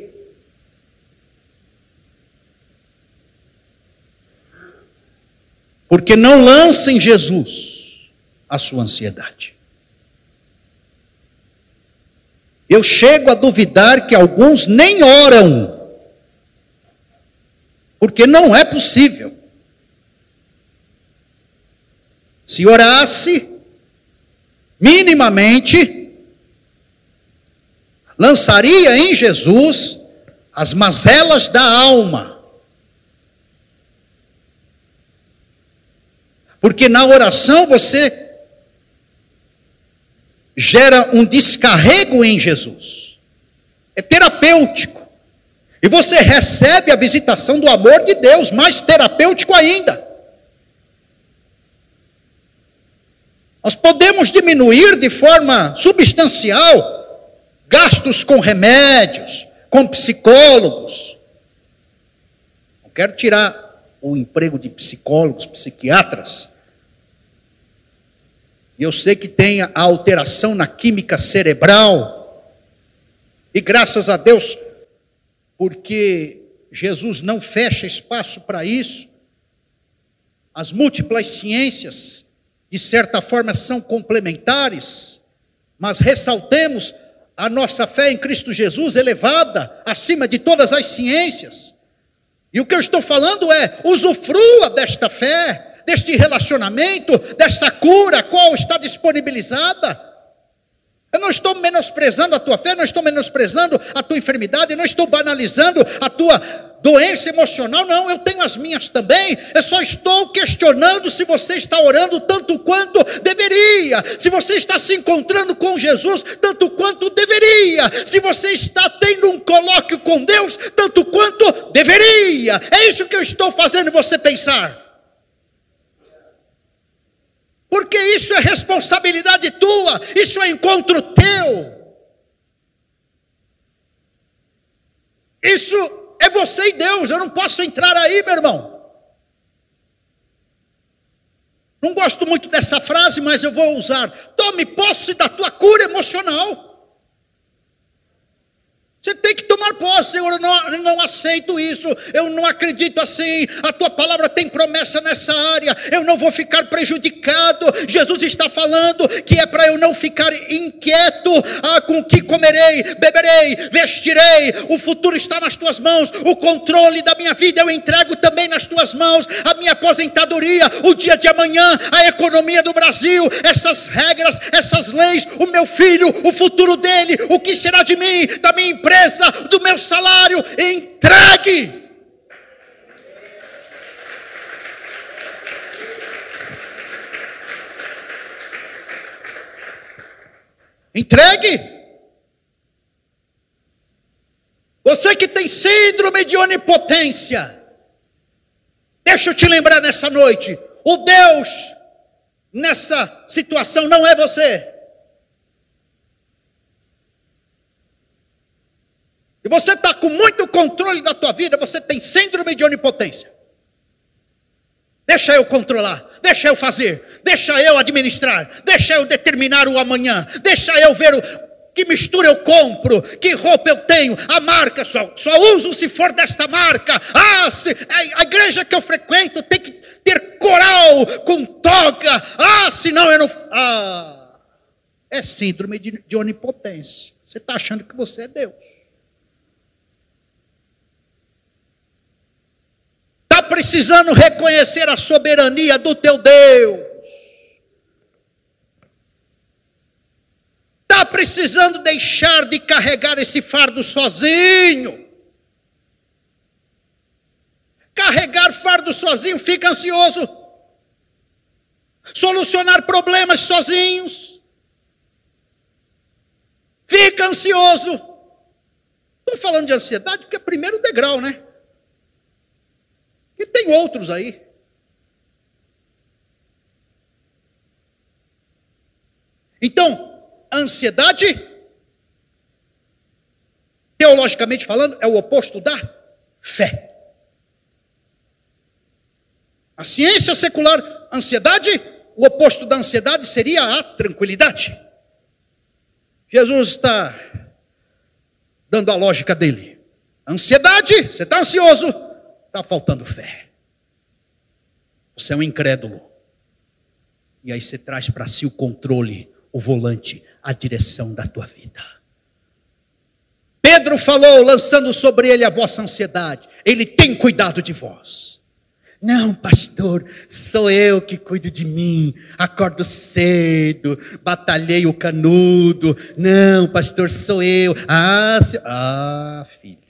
Porque não lança em Jesus a sua ansiedade. Eu chego a duvidar que alguns nem oram, porque não é possível. Se orasse, minimamente, lançaria em Jesus as mazelas da alma. Porque na oração você gera um descarrego em Jesus. É terapêutico. E você recebe a visitação do amor de Deus, mais terapêutico ainda. Nós podemos diminuir de forma substancial gastos com remédios, com psicólogos. Não quero tirar o emprego de psicólogos, psiquiatras, e eu sei que tem a alteração na química cerebral. E graças a Deus, porque Jesus não fecha espaço para isso, as múltiplas ciências, de certa forma, são complementares, mas ressaltemos a nossa fé em Cristo Jesus elevada acima de todas as ciências. E o que eu estou falando é: usufrua desta fé, deste relacionamento, dessa cura, qual está disponibilizada. Eu não estou menosprezando a tua fé, não estou menosprezando a tua enfermidade, não estou banalizando a tua doença emocional, não, eu tenho as minhas também. Eu só estou questionando se você está orando tanto quanto deveria, se você está se encontrando com Jesus tanto quanto deveria, se você está tendo um colóquio com Deus tanto quanto deveria. É isso que eu estou fazendo você pensar. Porque isso é responsabilidade tua, isso é encontro teu. Isso é você e Deus, eu não posso entrar aí, meu irmão. Não gosto muito dessa frase, mas eu vou usar. Tome posse da tua cura emocional. Você tem que tomar posse. Eu não, eu não aceito isso. Eu não acredito assim. A tua palavra tem promessa nessa área. Eu não vou ficar prejudicado. Jesus está falando que é para eu não ficar inquieto ah, com o que comerei, beberei, vestirei. O futuro está nas tuas mãos. O controle da minha vida eu entrego também nas tuas mãos. A minha aposentadoria, o dia de amanhã, a economia do Brasil, essas regras, essas leis, o meu filho, o futuro dele, o que será de mim, da minha empresa do meu salário, entregue. Entregue. Você que tem síndrome de onipotência, deixa eu te lembrar nessa noite: o Deus nessa situação não é você. E você está com muito controle da tua vida, você tem síndrome de onipotência. Deixa eu controlar, deixa eu fazer, deixa eu administrar, deixa eu determinar o amanhã, deixa eu ver o, que mistura eu compro, que roupa eu tenho, a marca só, só uso se for desta marca. Ah, se, a, igreja que eu frequento tem que ter coral com toga. Ah, senão eu não. Ah, é síndrome de, de onipotência. Você está achando que você é Deus. Precisando reconhecer a soberania do teu Deus. Está precisando deixar de carregar esse fardo sozinho. Carregar fardo sozinho fica ansioso. Solucionar problemas sozinhos. Fica ansioso. Estou falando de ansiedade porque é primeiro degrau, né? E tem outros aí. Então, ansiedade, teologicamente falando, é o oposto da fé. A ciência secular, ansiedade, o oposto da ansiedade seria a tranquilidade. Jesus está dando a lógica dele. Ansiedade, você está ansioso, Está faltando fé. Você é um incrédulo. E aí você traz para si o controle, o volante, a direção da tua vida. Pedro falou, lançando sobre ele a vossa ansiedade. Ele tem cuidado de vós. Não, pastor, sou eu que cuido de mim. Acordo cedo, batalhei o canudo. Não, pastor, sou eu. Ah, se... ah filho.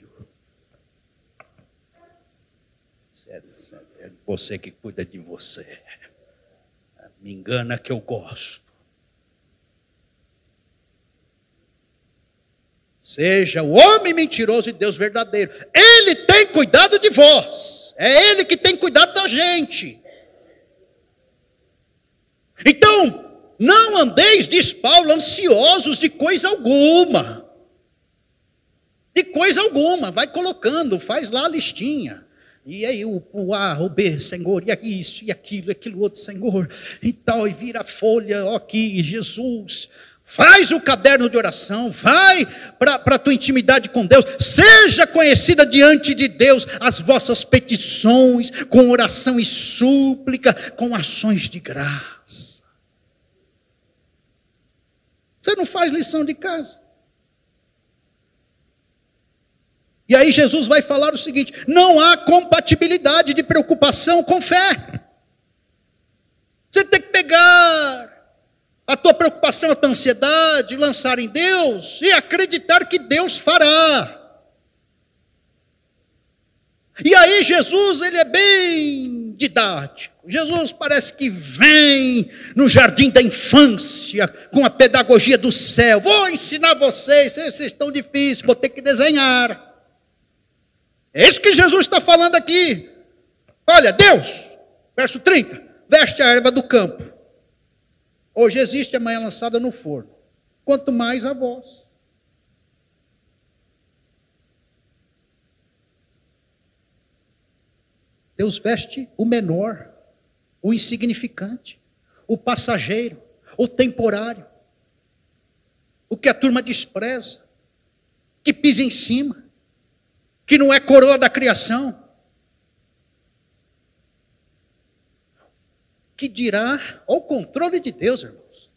Você que cuida de você. Me engana que eu gosto. Seja o homem mentiroso e Deus verdadeiro. Ele tem cuidado de vós. É Ele que tem cuidado da gente. Então, não andeis, diz Paulo, ansiosos de coisa alguma. De coisa alguma. Vai colocando, faz lá a listinha. E aí o, o A, o B, Senhor, e isso, e aquilo, e aquilo outro, Senhor, e tal, e vira a folha, ó aqui, Jesus, faz o caderno de oração, vai para a tua intimidade com Deus, seja conhecida diante de Deus as vossas petições, com oração e súplica, com ações de graça. Você não faz lição de casa. E aí Jesus vai falar o seguinte: não há compatibilidade de preocupação com fé. Você tem que pegar a tua preocupação, a tua ansiedade, lançar em Deus e acreditar que Deus fará. E aí Jesus, ele é bem didático. Jesus parece que vem no jardim da infância com a pedagogia do céu. Vou ensinar vocês, vocês estão difíceis, vou ter que desenhar. É isso que Jesus está falando aqui. Olha, Deus, verso 30, veste a erva do campo. Hoje existe, amanhã lançada no forno. Quanto mais a vós. Deus veste o menor, o insignificante, o passageiro, o temporário, o que a turma despreza, que pisa em cima, que não é coroa da criação. Que dirá ao controle de Deus, irmãos.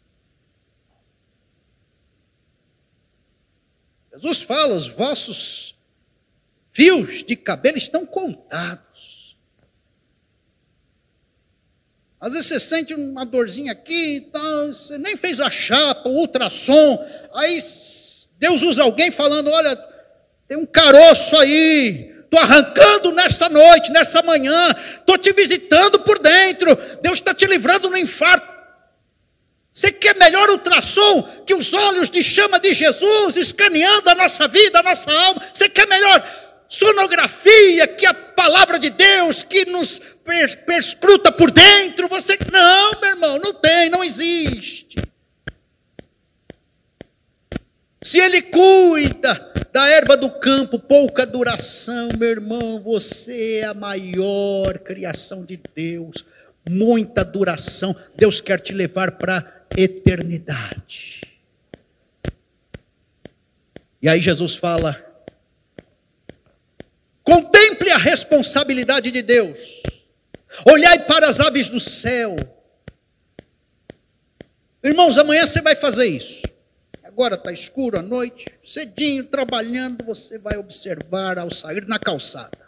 Jesus fala: os vossos fios de cabelo estão contados. Às vezes você sente uma dorzinha aqui e tal, você nem fez a chapa, o ultrassom, aí Deus usa alguém falando: olha, tem um caroço aí, estou arrancando nessa noite, nessa manhã, estou te visitando por dentro, Deus está te livrando no infarto. Você quer melhor ultrassom que os olhos de chama de Jesus escaneando a nossa vida, a nossa alma? Você quer melhor sonografia que a palavra de Deus que nos perscruta por dentro? Você não, meu irmão, não tem, não existe. Se ele cuida da erva do campo, pouca duração, meu irmão, você é a maior criação de Deus, muita duração. Deus quer te levar para a eternidade. E aí Jesus fala: contemple a responsabilidade de Deus, olhai para as aves do céu. Irmãos, amanhã você vai fazer isso agora está escuro à noite, cedinho, trabalhando, você vai observar ao sair na calçada.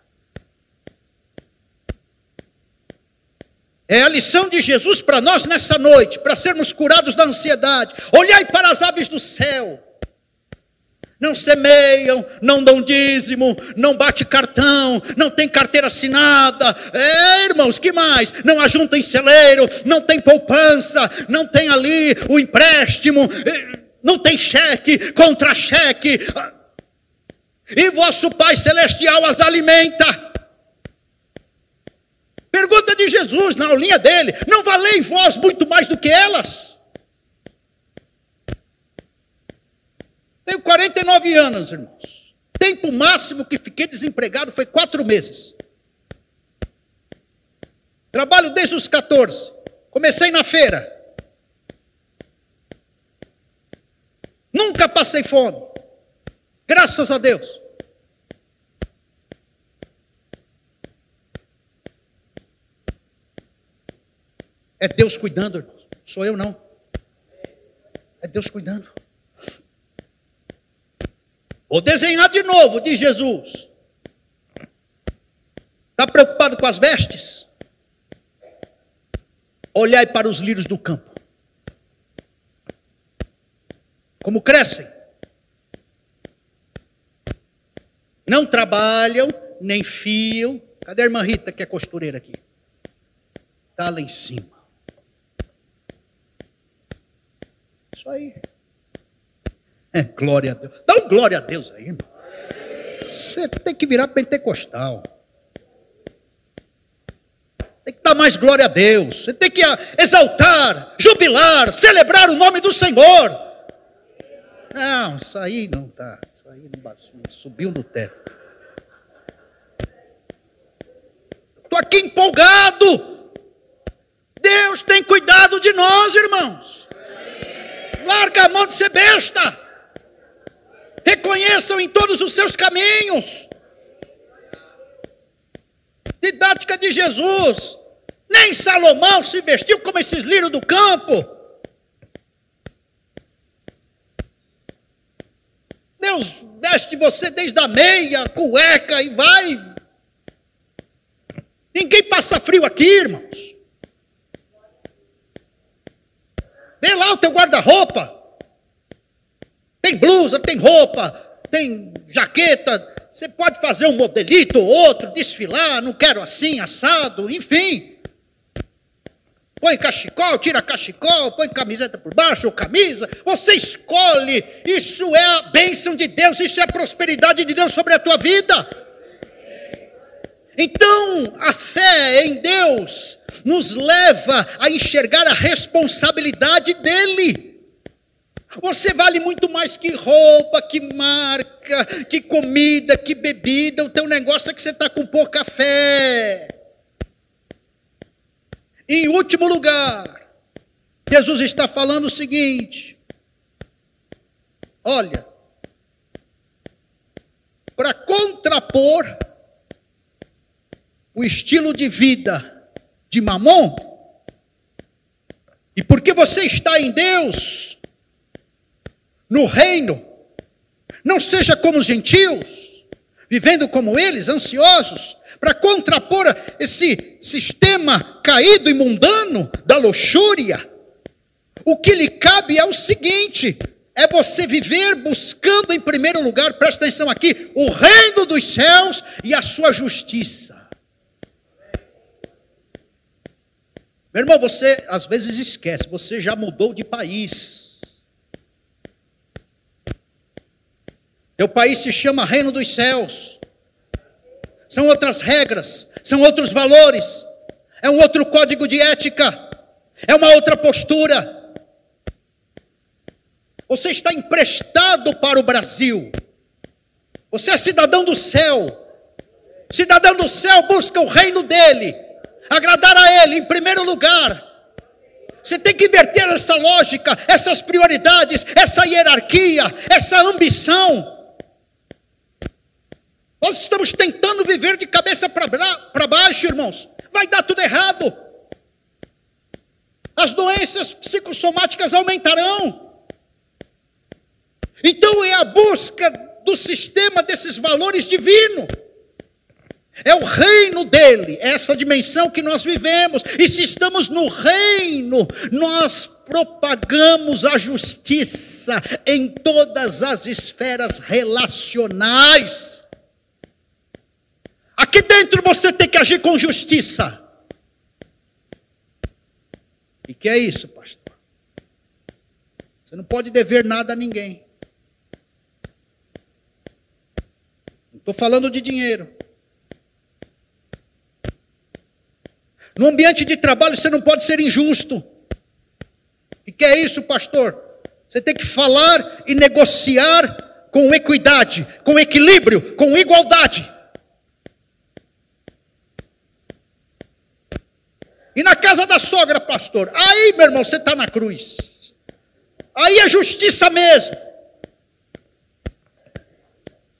É a lição de Jesus para nós nessa noite, para sermos curados da ansiedade. Olhai para as aves do céu. Não semeiam, não dão dízimo, não bate cartão, não tem carteira assinada. É, irmãos, que mais? Não ajunta em celeiro, não tem poupança, não tem ali o empréstimo. É, não tem cheque, contra-cheque, e vosso Pai Celestial as alimenta. Pergunta de Jesus na aulinha dele: não valei vós muito mais do que elas? Tenho 49 anos, irmãos. Tempo máximo que fiquei desempregado foi quatro meses. Trabalho desde os 14. Comecei na feira. Nunca passei fome. Graças a Deus. É Deus cuidando, irmãos. Sou eu não. É Deus cuidando. Vou desenhar de novo, diz Jesus. Está preocupado com as vestes? Olhai para os lírios do campo como crescem. Não trabalham, nem fiam. Cadê a irmã Rita, que é costureira aqui? Está lá em cima. Isso aí. É, glória a Deus. Dá um glória a Deus aí, irmão. Você tem que virar pentecostal. Tem que dar mais glória a Deus. Você tem que exaltar, jubilar, celebrar o nome do Senhor. Não, isso aí não está. Isso aí não subiu no teto. Estou aqui empolgado. Deus tem cuidado de nós, irmãos. Larga a mão de ser besta. Reconheçam em todos os seus caminhos. Didática de Jesus. Nem Salomão se vestiu como esses lírios do campo. Deus veste você desde a meia, cueca e vai. Ninguém passa frio aqui, irmãos. Vê lá o teu guarda-roupa. Tem blusa, tem roupa, tem jaqueta. Você pode fazer um modelito ou outro, desfilar, não quero assim, assado, enfim põe cachecol, tira cachecol, põe camiseta por baixo ou camisa, você escolhe, isso é a bênção de Deus, isso é a prosperidade de Deus sobre a tua vida. Então, a fé em Deus nos leva a enxergar a responsabilidade dEle. Você vale muito mais que roupa, que marca, que comida, que bebida. O teu negócio é que você está com pouca fé. Em último lugar, Jesus está falando o seguinte: olha, para contrapor o estilo de vida de Mamon, e porque você está em Deus, no reino, não seja como os gentios, vivendo como eles, ansiosos, para contrapor esse sistema caído e mundano da luxúria. O que lhe cabe é o seguinte: é você viver buscando em primeiro lugar, presta atenção aqui, o reino dos céus e a sua justiça. Meu irmão, você às vezes esquece, você já mudou de país. Teu país se chama Reino dos Céus. São outras regras, são outros valores, é um outro código de ética, é uma outra postura. Você está emprestado para o Brasil. Você é cidadão do céu. Cidadão do céu busca o reino dele, agradar a ele em primeiro lugar. Você tem que inverter essa lógica, essas prioridades, essa hierarquia, essa ambição. Nós estamos tentando viver de cabeça para baixo, irmãos. Vai dar tudo errado. As doenças psicossomáticas aumentarão. Então é a busca do sistema desses valores divinos. É o reino dele, é essa dimensão que nós vivemos. E se estamos no reino, nós propagamos a justiça em todas as esferas relacionais. Aqui dentro você tem que agir com justiça. E que é isso, pastor? Você não pode dever nada a ninguém. Não estou falando de dinheiro. No ambiente de trabalho você não pode ser injusto. E que é isso, pastor? Você tem que falar e negociar com equidade, com equilíbrio, com igualdade. E na casa da sogra, pastor, aí, meu irmão, você está na cruz. Aí é justiça mesmo.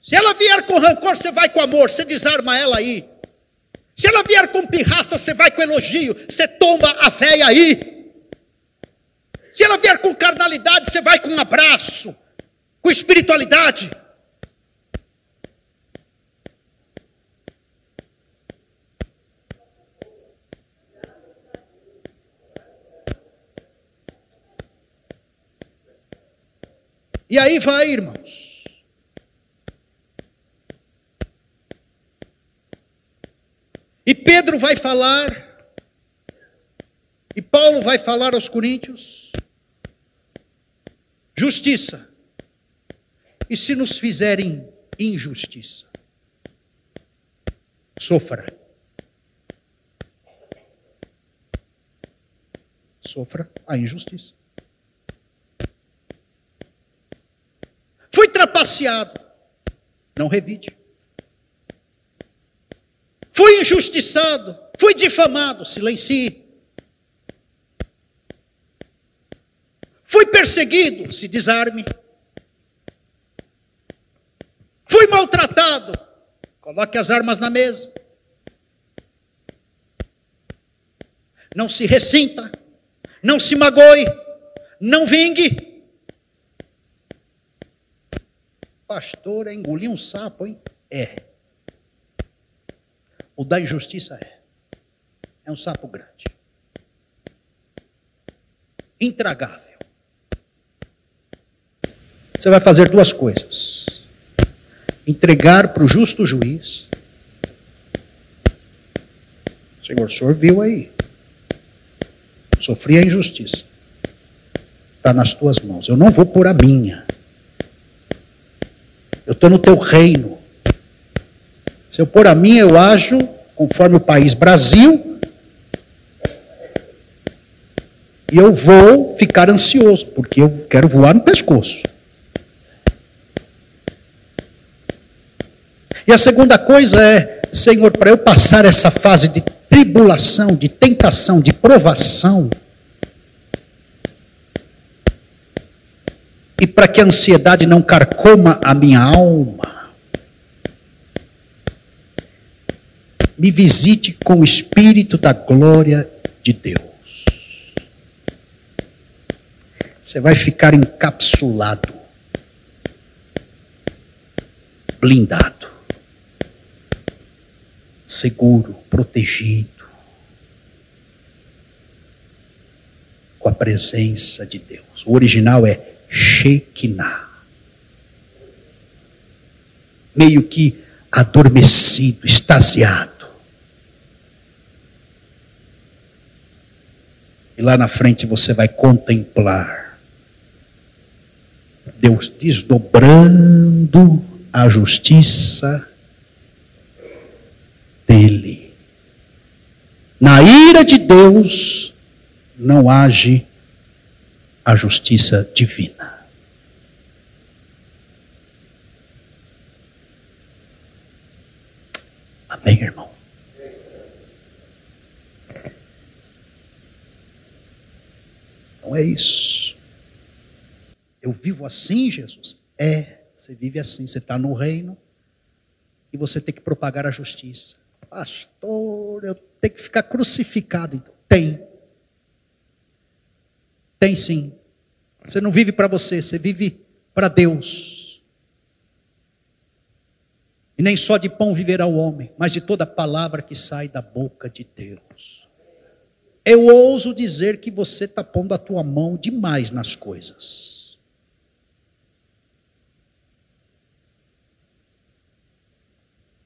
Se ela vier com rancor, você vai com amor, você desarma ela aí. Se ela vier com pirraça, você vai com elogio, você tomba a véia aí. Se ela vier com carnalidade, você vai com um abraço, com espiritualidade. E aí vai, irmãos. E Pedro vai falar, e Paulo vai falar aos coríntios: justiça. E se nos fizerem injustiça, sofra. Sofra a injustiça. Trapaceado, não revide. Fui injustiçado, fui difamado, silencie. Fui perseguido, se desarme. Fui maltratado, coloque as armas na mesa. Não se ressinta, não se magoe, não vingue. Pastor, é engolir um sapo, hein? É. O da injustiça é. É um sapo grande. Intragável. Você vai fazer duas coisas: entregar para o justo juiz. Senhor, o senhor viu aí. Sofri a injustiça. Está nas tuas mãos. Eu não vou pôr a minha. Eu estou no teu reino. Se eu pôr a minha, eu ajo conforme o país Brasil. E eu vou ficar ansioso, porque eu quero voar no pescoço. E a segunda coisa é, Senhor, para eu passar essa fase de tribulação, de tentação, de provação. E para que a ansiedade não carcoma a minha alma, me visite com o Espírito da glória de Deus. Você vai ficar encapsulado, blindado, seguro, protegido, com a presença de Deus. O original é Shekinah. Meio que adormecido, extasiado. E lá na frente você vai contemplar Deus desdobrando a justiça dele. Na ira de Deus não age a justiça divina. Amém, irmão? Então é isso. Eu vivo assim, Jesus? É, você vive assim. Você está no reino e você tem que propagar a justiça. Pastor, eu tenho que ficar crucificado. Então, tem. Tem sim. Você não vive para você, você vive para Deus. E nem só de pão viverá o homem, mas de toda palavra que sai da boca de Deus. Eu ouso dizer que você está pondo a tua mão demais nas coisas.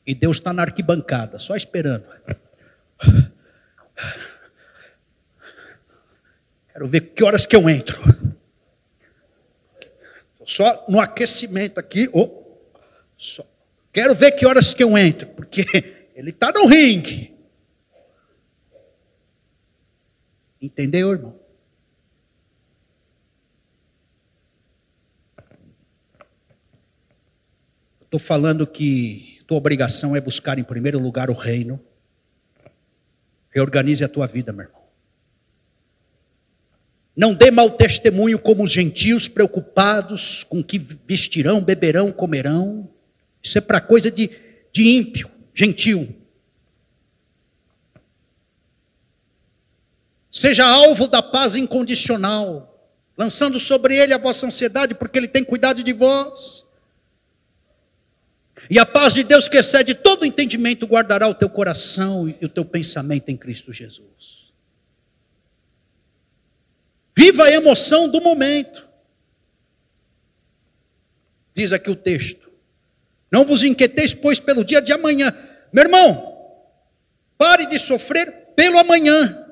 E Deus está na arquibancada, só esperando. Quero ver que horas que eu entro. Só no aquecimento aqui. Oh, só. Quero ver que horas que eu entro, porque ele está no ringue. Entendeu, irmão? Estou falando que tua obrigação é buscar em primeiro lugar o reino. Reorganize a tua vida, meu irmão. Não dê mau testemunho como os gentios preocupados com que vestirão, beberão, comerão. Isso é para coisa de, de ímpio, gentil. Seja alvo da paz incondicional, lançando sobre ele a vossa ansiedade, porque ele tem cuidado de vós. E a paz de Deus que excede todo entendimento guardará o teu coração e o teu pensamento em Cristo Jesus. Viva a emoção do momento. Diz aqui o texto. Não vos inquieteis, pois, pelo dia de amanhã. Meu irmão, pare de sofrer pelo amanhã.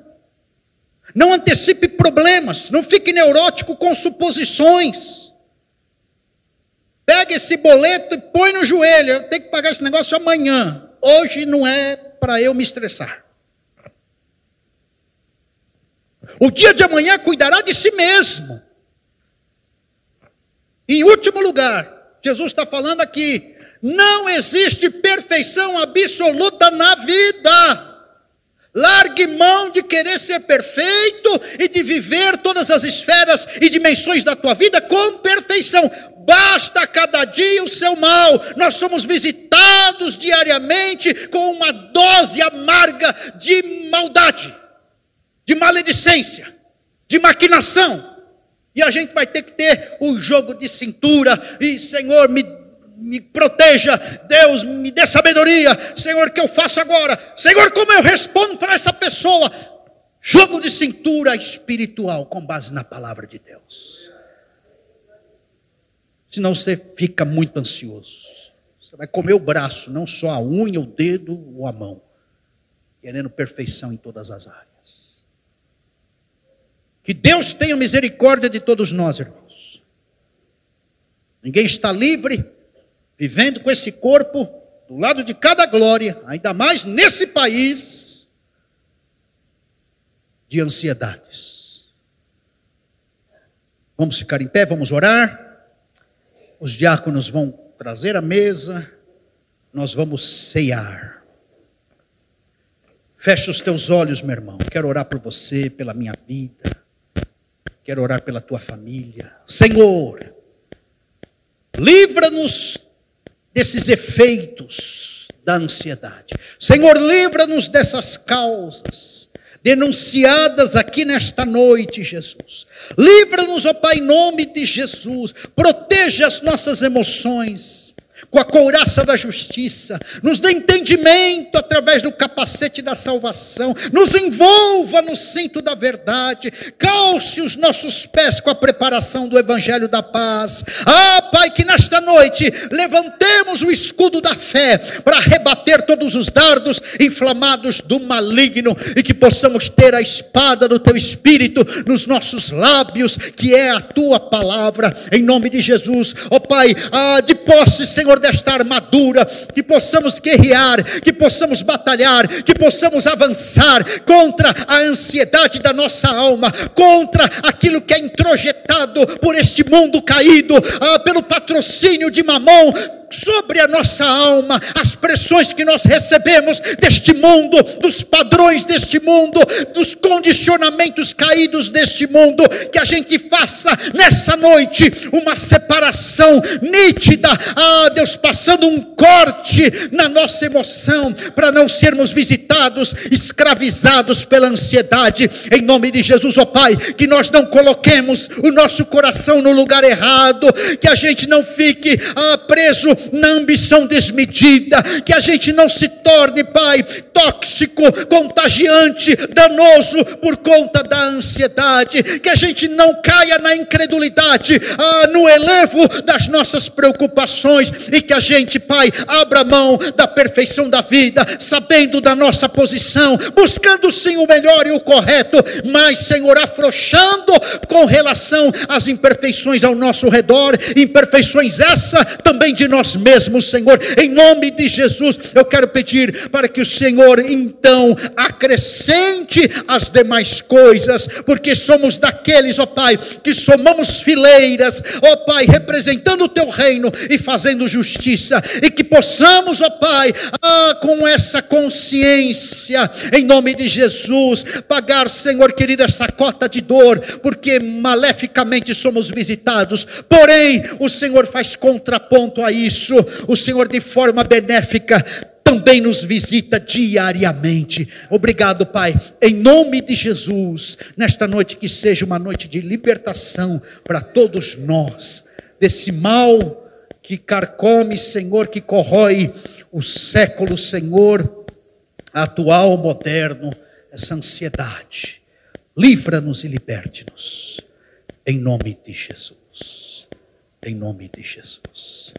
Não antecipe problemas, não fique neurótico com suposições. Pega esse boleto e põe no joelho. Eu tenho que pagar esse negócio amanhã. Hoje não é para eu me estressar. O dia de amanhã cuidará de si mesmo. Em último lugar, Jesus está falando aqui: não existe perfeição absoluta na vida. Largue mão de querer ser perfeito e de viver todas as esferas e dimensões da tua vida com perfeição basta cada dia o seu mal. Nós somos visitados diariamente com uma dose amarga de maldade, de maledicência, de maquinação. E a gente vai ter que ter o jogo de cintura. E Senhor, me, me proteja. Deus, me dê sabedoria. Senhor, que eu faço agora? Senhor, como eu respondo para essa pessoa? Jogo de cintura espiritual com base na palavra de Deus. Senão você fica muito ansioso. Você vai comer o braço, não só a unha, o dedo ou a mão, querendo perfeição em todas as áreas. Que Deus tenha misericórdia de todos nós, irmãos. Ninguém está livre, vivendo com esse corpo do lado de cada glória, ainda mais nesse país de ansiedades. Vamos ficar em pé, vamos orar os diáconos vão trazer a mesa, nós vamos ceiar. Feche os teus olhos, meu irmão. Quero orar por você, pela minha vida. Quero orar pela tua família. Senhor, livra-nos desses efeitos da ansiedade. Senhor, livra-nos dessas causas denunciadas aqui nesta noite, Jesus. Livra-nos, ó Pai, em nome de Jesus. Proteja as nossas emoções com a couraça da justiça, nos dê entendimento através do capacete da salvação, nos envolva no cinto da verdade, calce os nossos pés com a preparação do evangelho da paz. Ah, Pai, que nesta noite levantemos o escudo da fé para rebater todos os dardos inflamados do maligno e que possamos ter a espada do teu espírito nos nossos lábios, que é a tua palavra, em nome de Jesus. Ó oh, Pai, ah, de posse, Senhor desta armadura, que possamos guerrear, que possamos batalhar, que possamos avançar contra a ansiedade da nossa alma, contra aquilo que é introjetado por este mundo caído, ah, pelo patrocínio de mamão, sobre a nossa alma as pressões que nós recebemos deste mundo, dos padrões deste mundo, dos condicionamentos caídos deste mundo, que a gente faça nessa noite uma separação nítida, ah Deus, passando um corte na nossa emoção, para não sermos visitados, escravizados pela ansiedade, em nome de Jesus, ó oh Pai, que nós não coloquemos o nosso coração no lugar errado, que a gente não fique ah, preso na ambição desmedida, que a gente não se torne, Pai, tóxico, contagiante, danoso por conta da ansiedade, que a gente não caia na incredulidade, ah, no elevo das nossas preocupações e que a gente, Pai, abra mão da perfeição da vida, sabendo da nossa posição, buscando sim o melhor e o correto, mas, Senhor, afrouxando com relação às imperfeições ao nosso redor, imperfeições essa também de nós mesmos, Senhor, em nome de Jesus, eu quero pedir para que o Senhor então acrescente as demais coisas, porque somos daqueles, ó Pai, que somamos fileiras, ó Pai, representando o teu reino e fazendo justiça, e que possamos, ó Pai, ah, com essa consciência, em nome de Jesus, pagar, Senhor querido, essa cota de dor, porque maleficamente somos visitados, porém, o Senhor faz contraponto a isso, o Senhor de forma benéfica também nos visita diariamente. Obrigado, Pai, em nome de Jesus, nesta noite que seja uma noite de libertação para todos nós, desse mal que carcome, Senhor, que corrói o século, Senhor, atual, moderno, essa ansiedade. Livra-nos e liberte-nos, em nome de Jesus. Em nome de Jesus.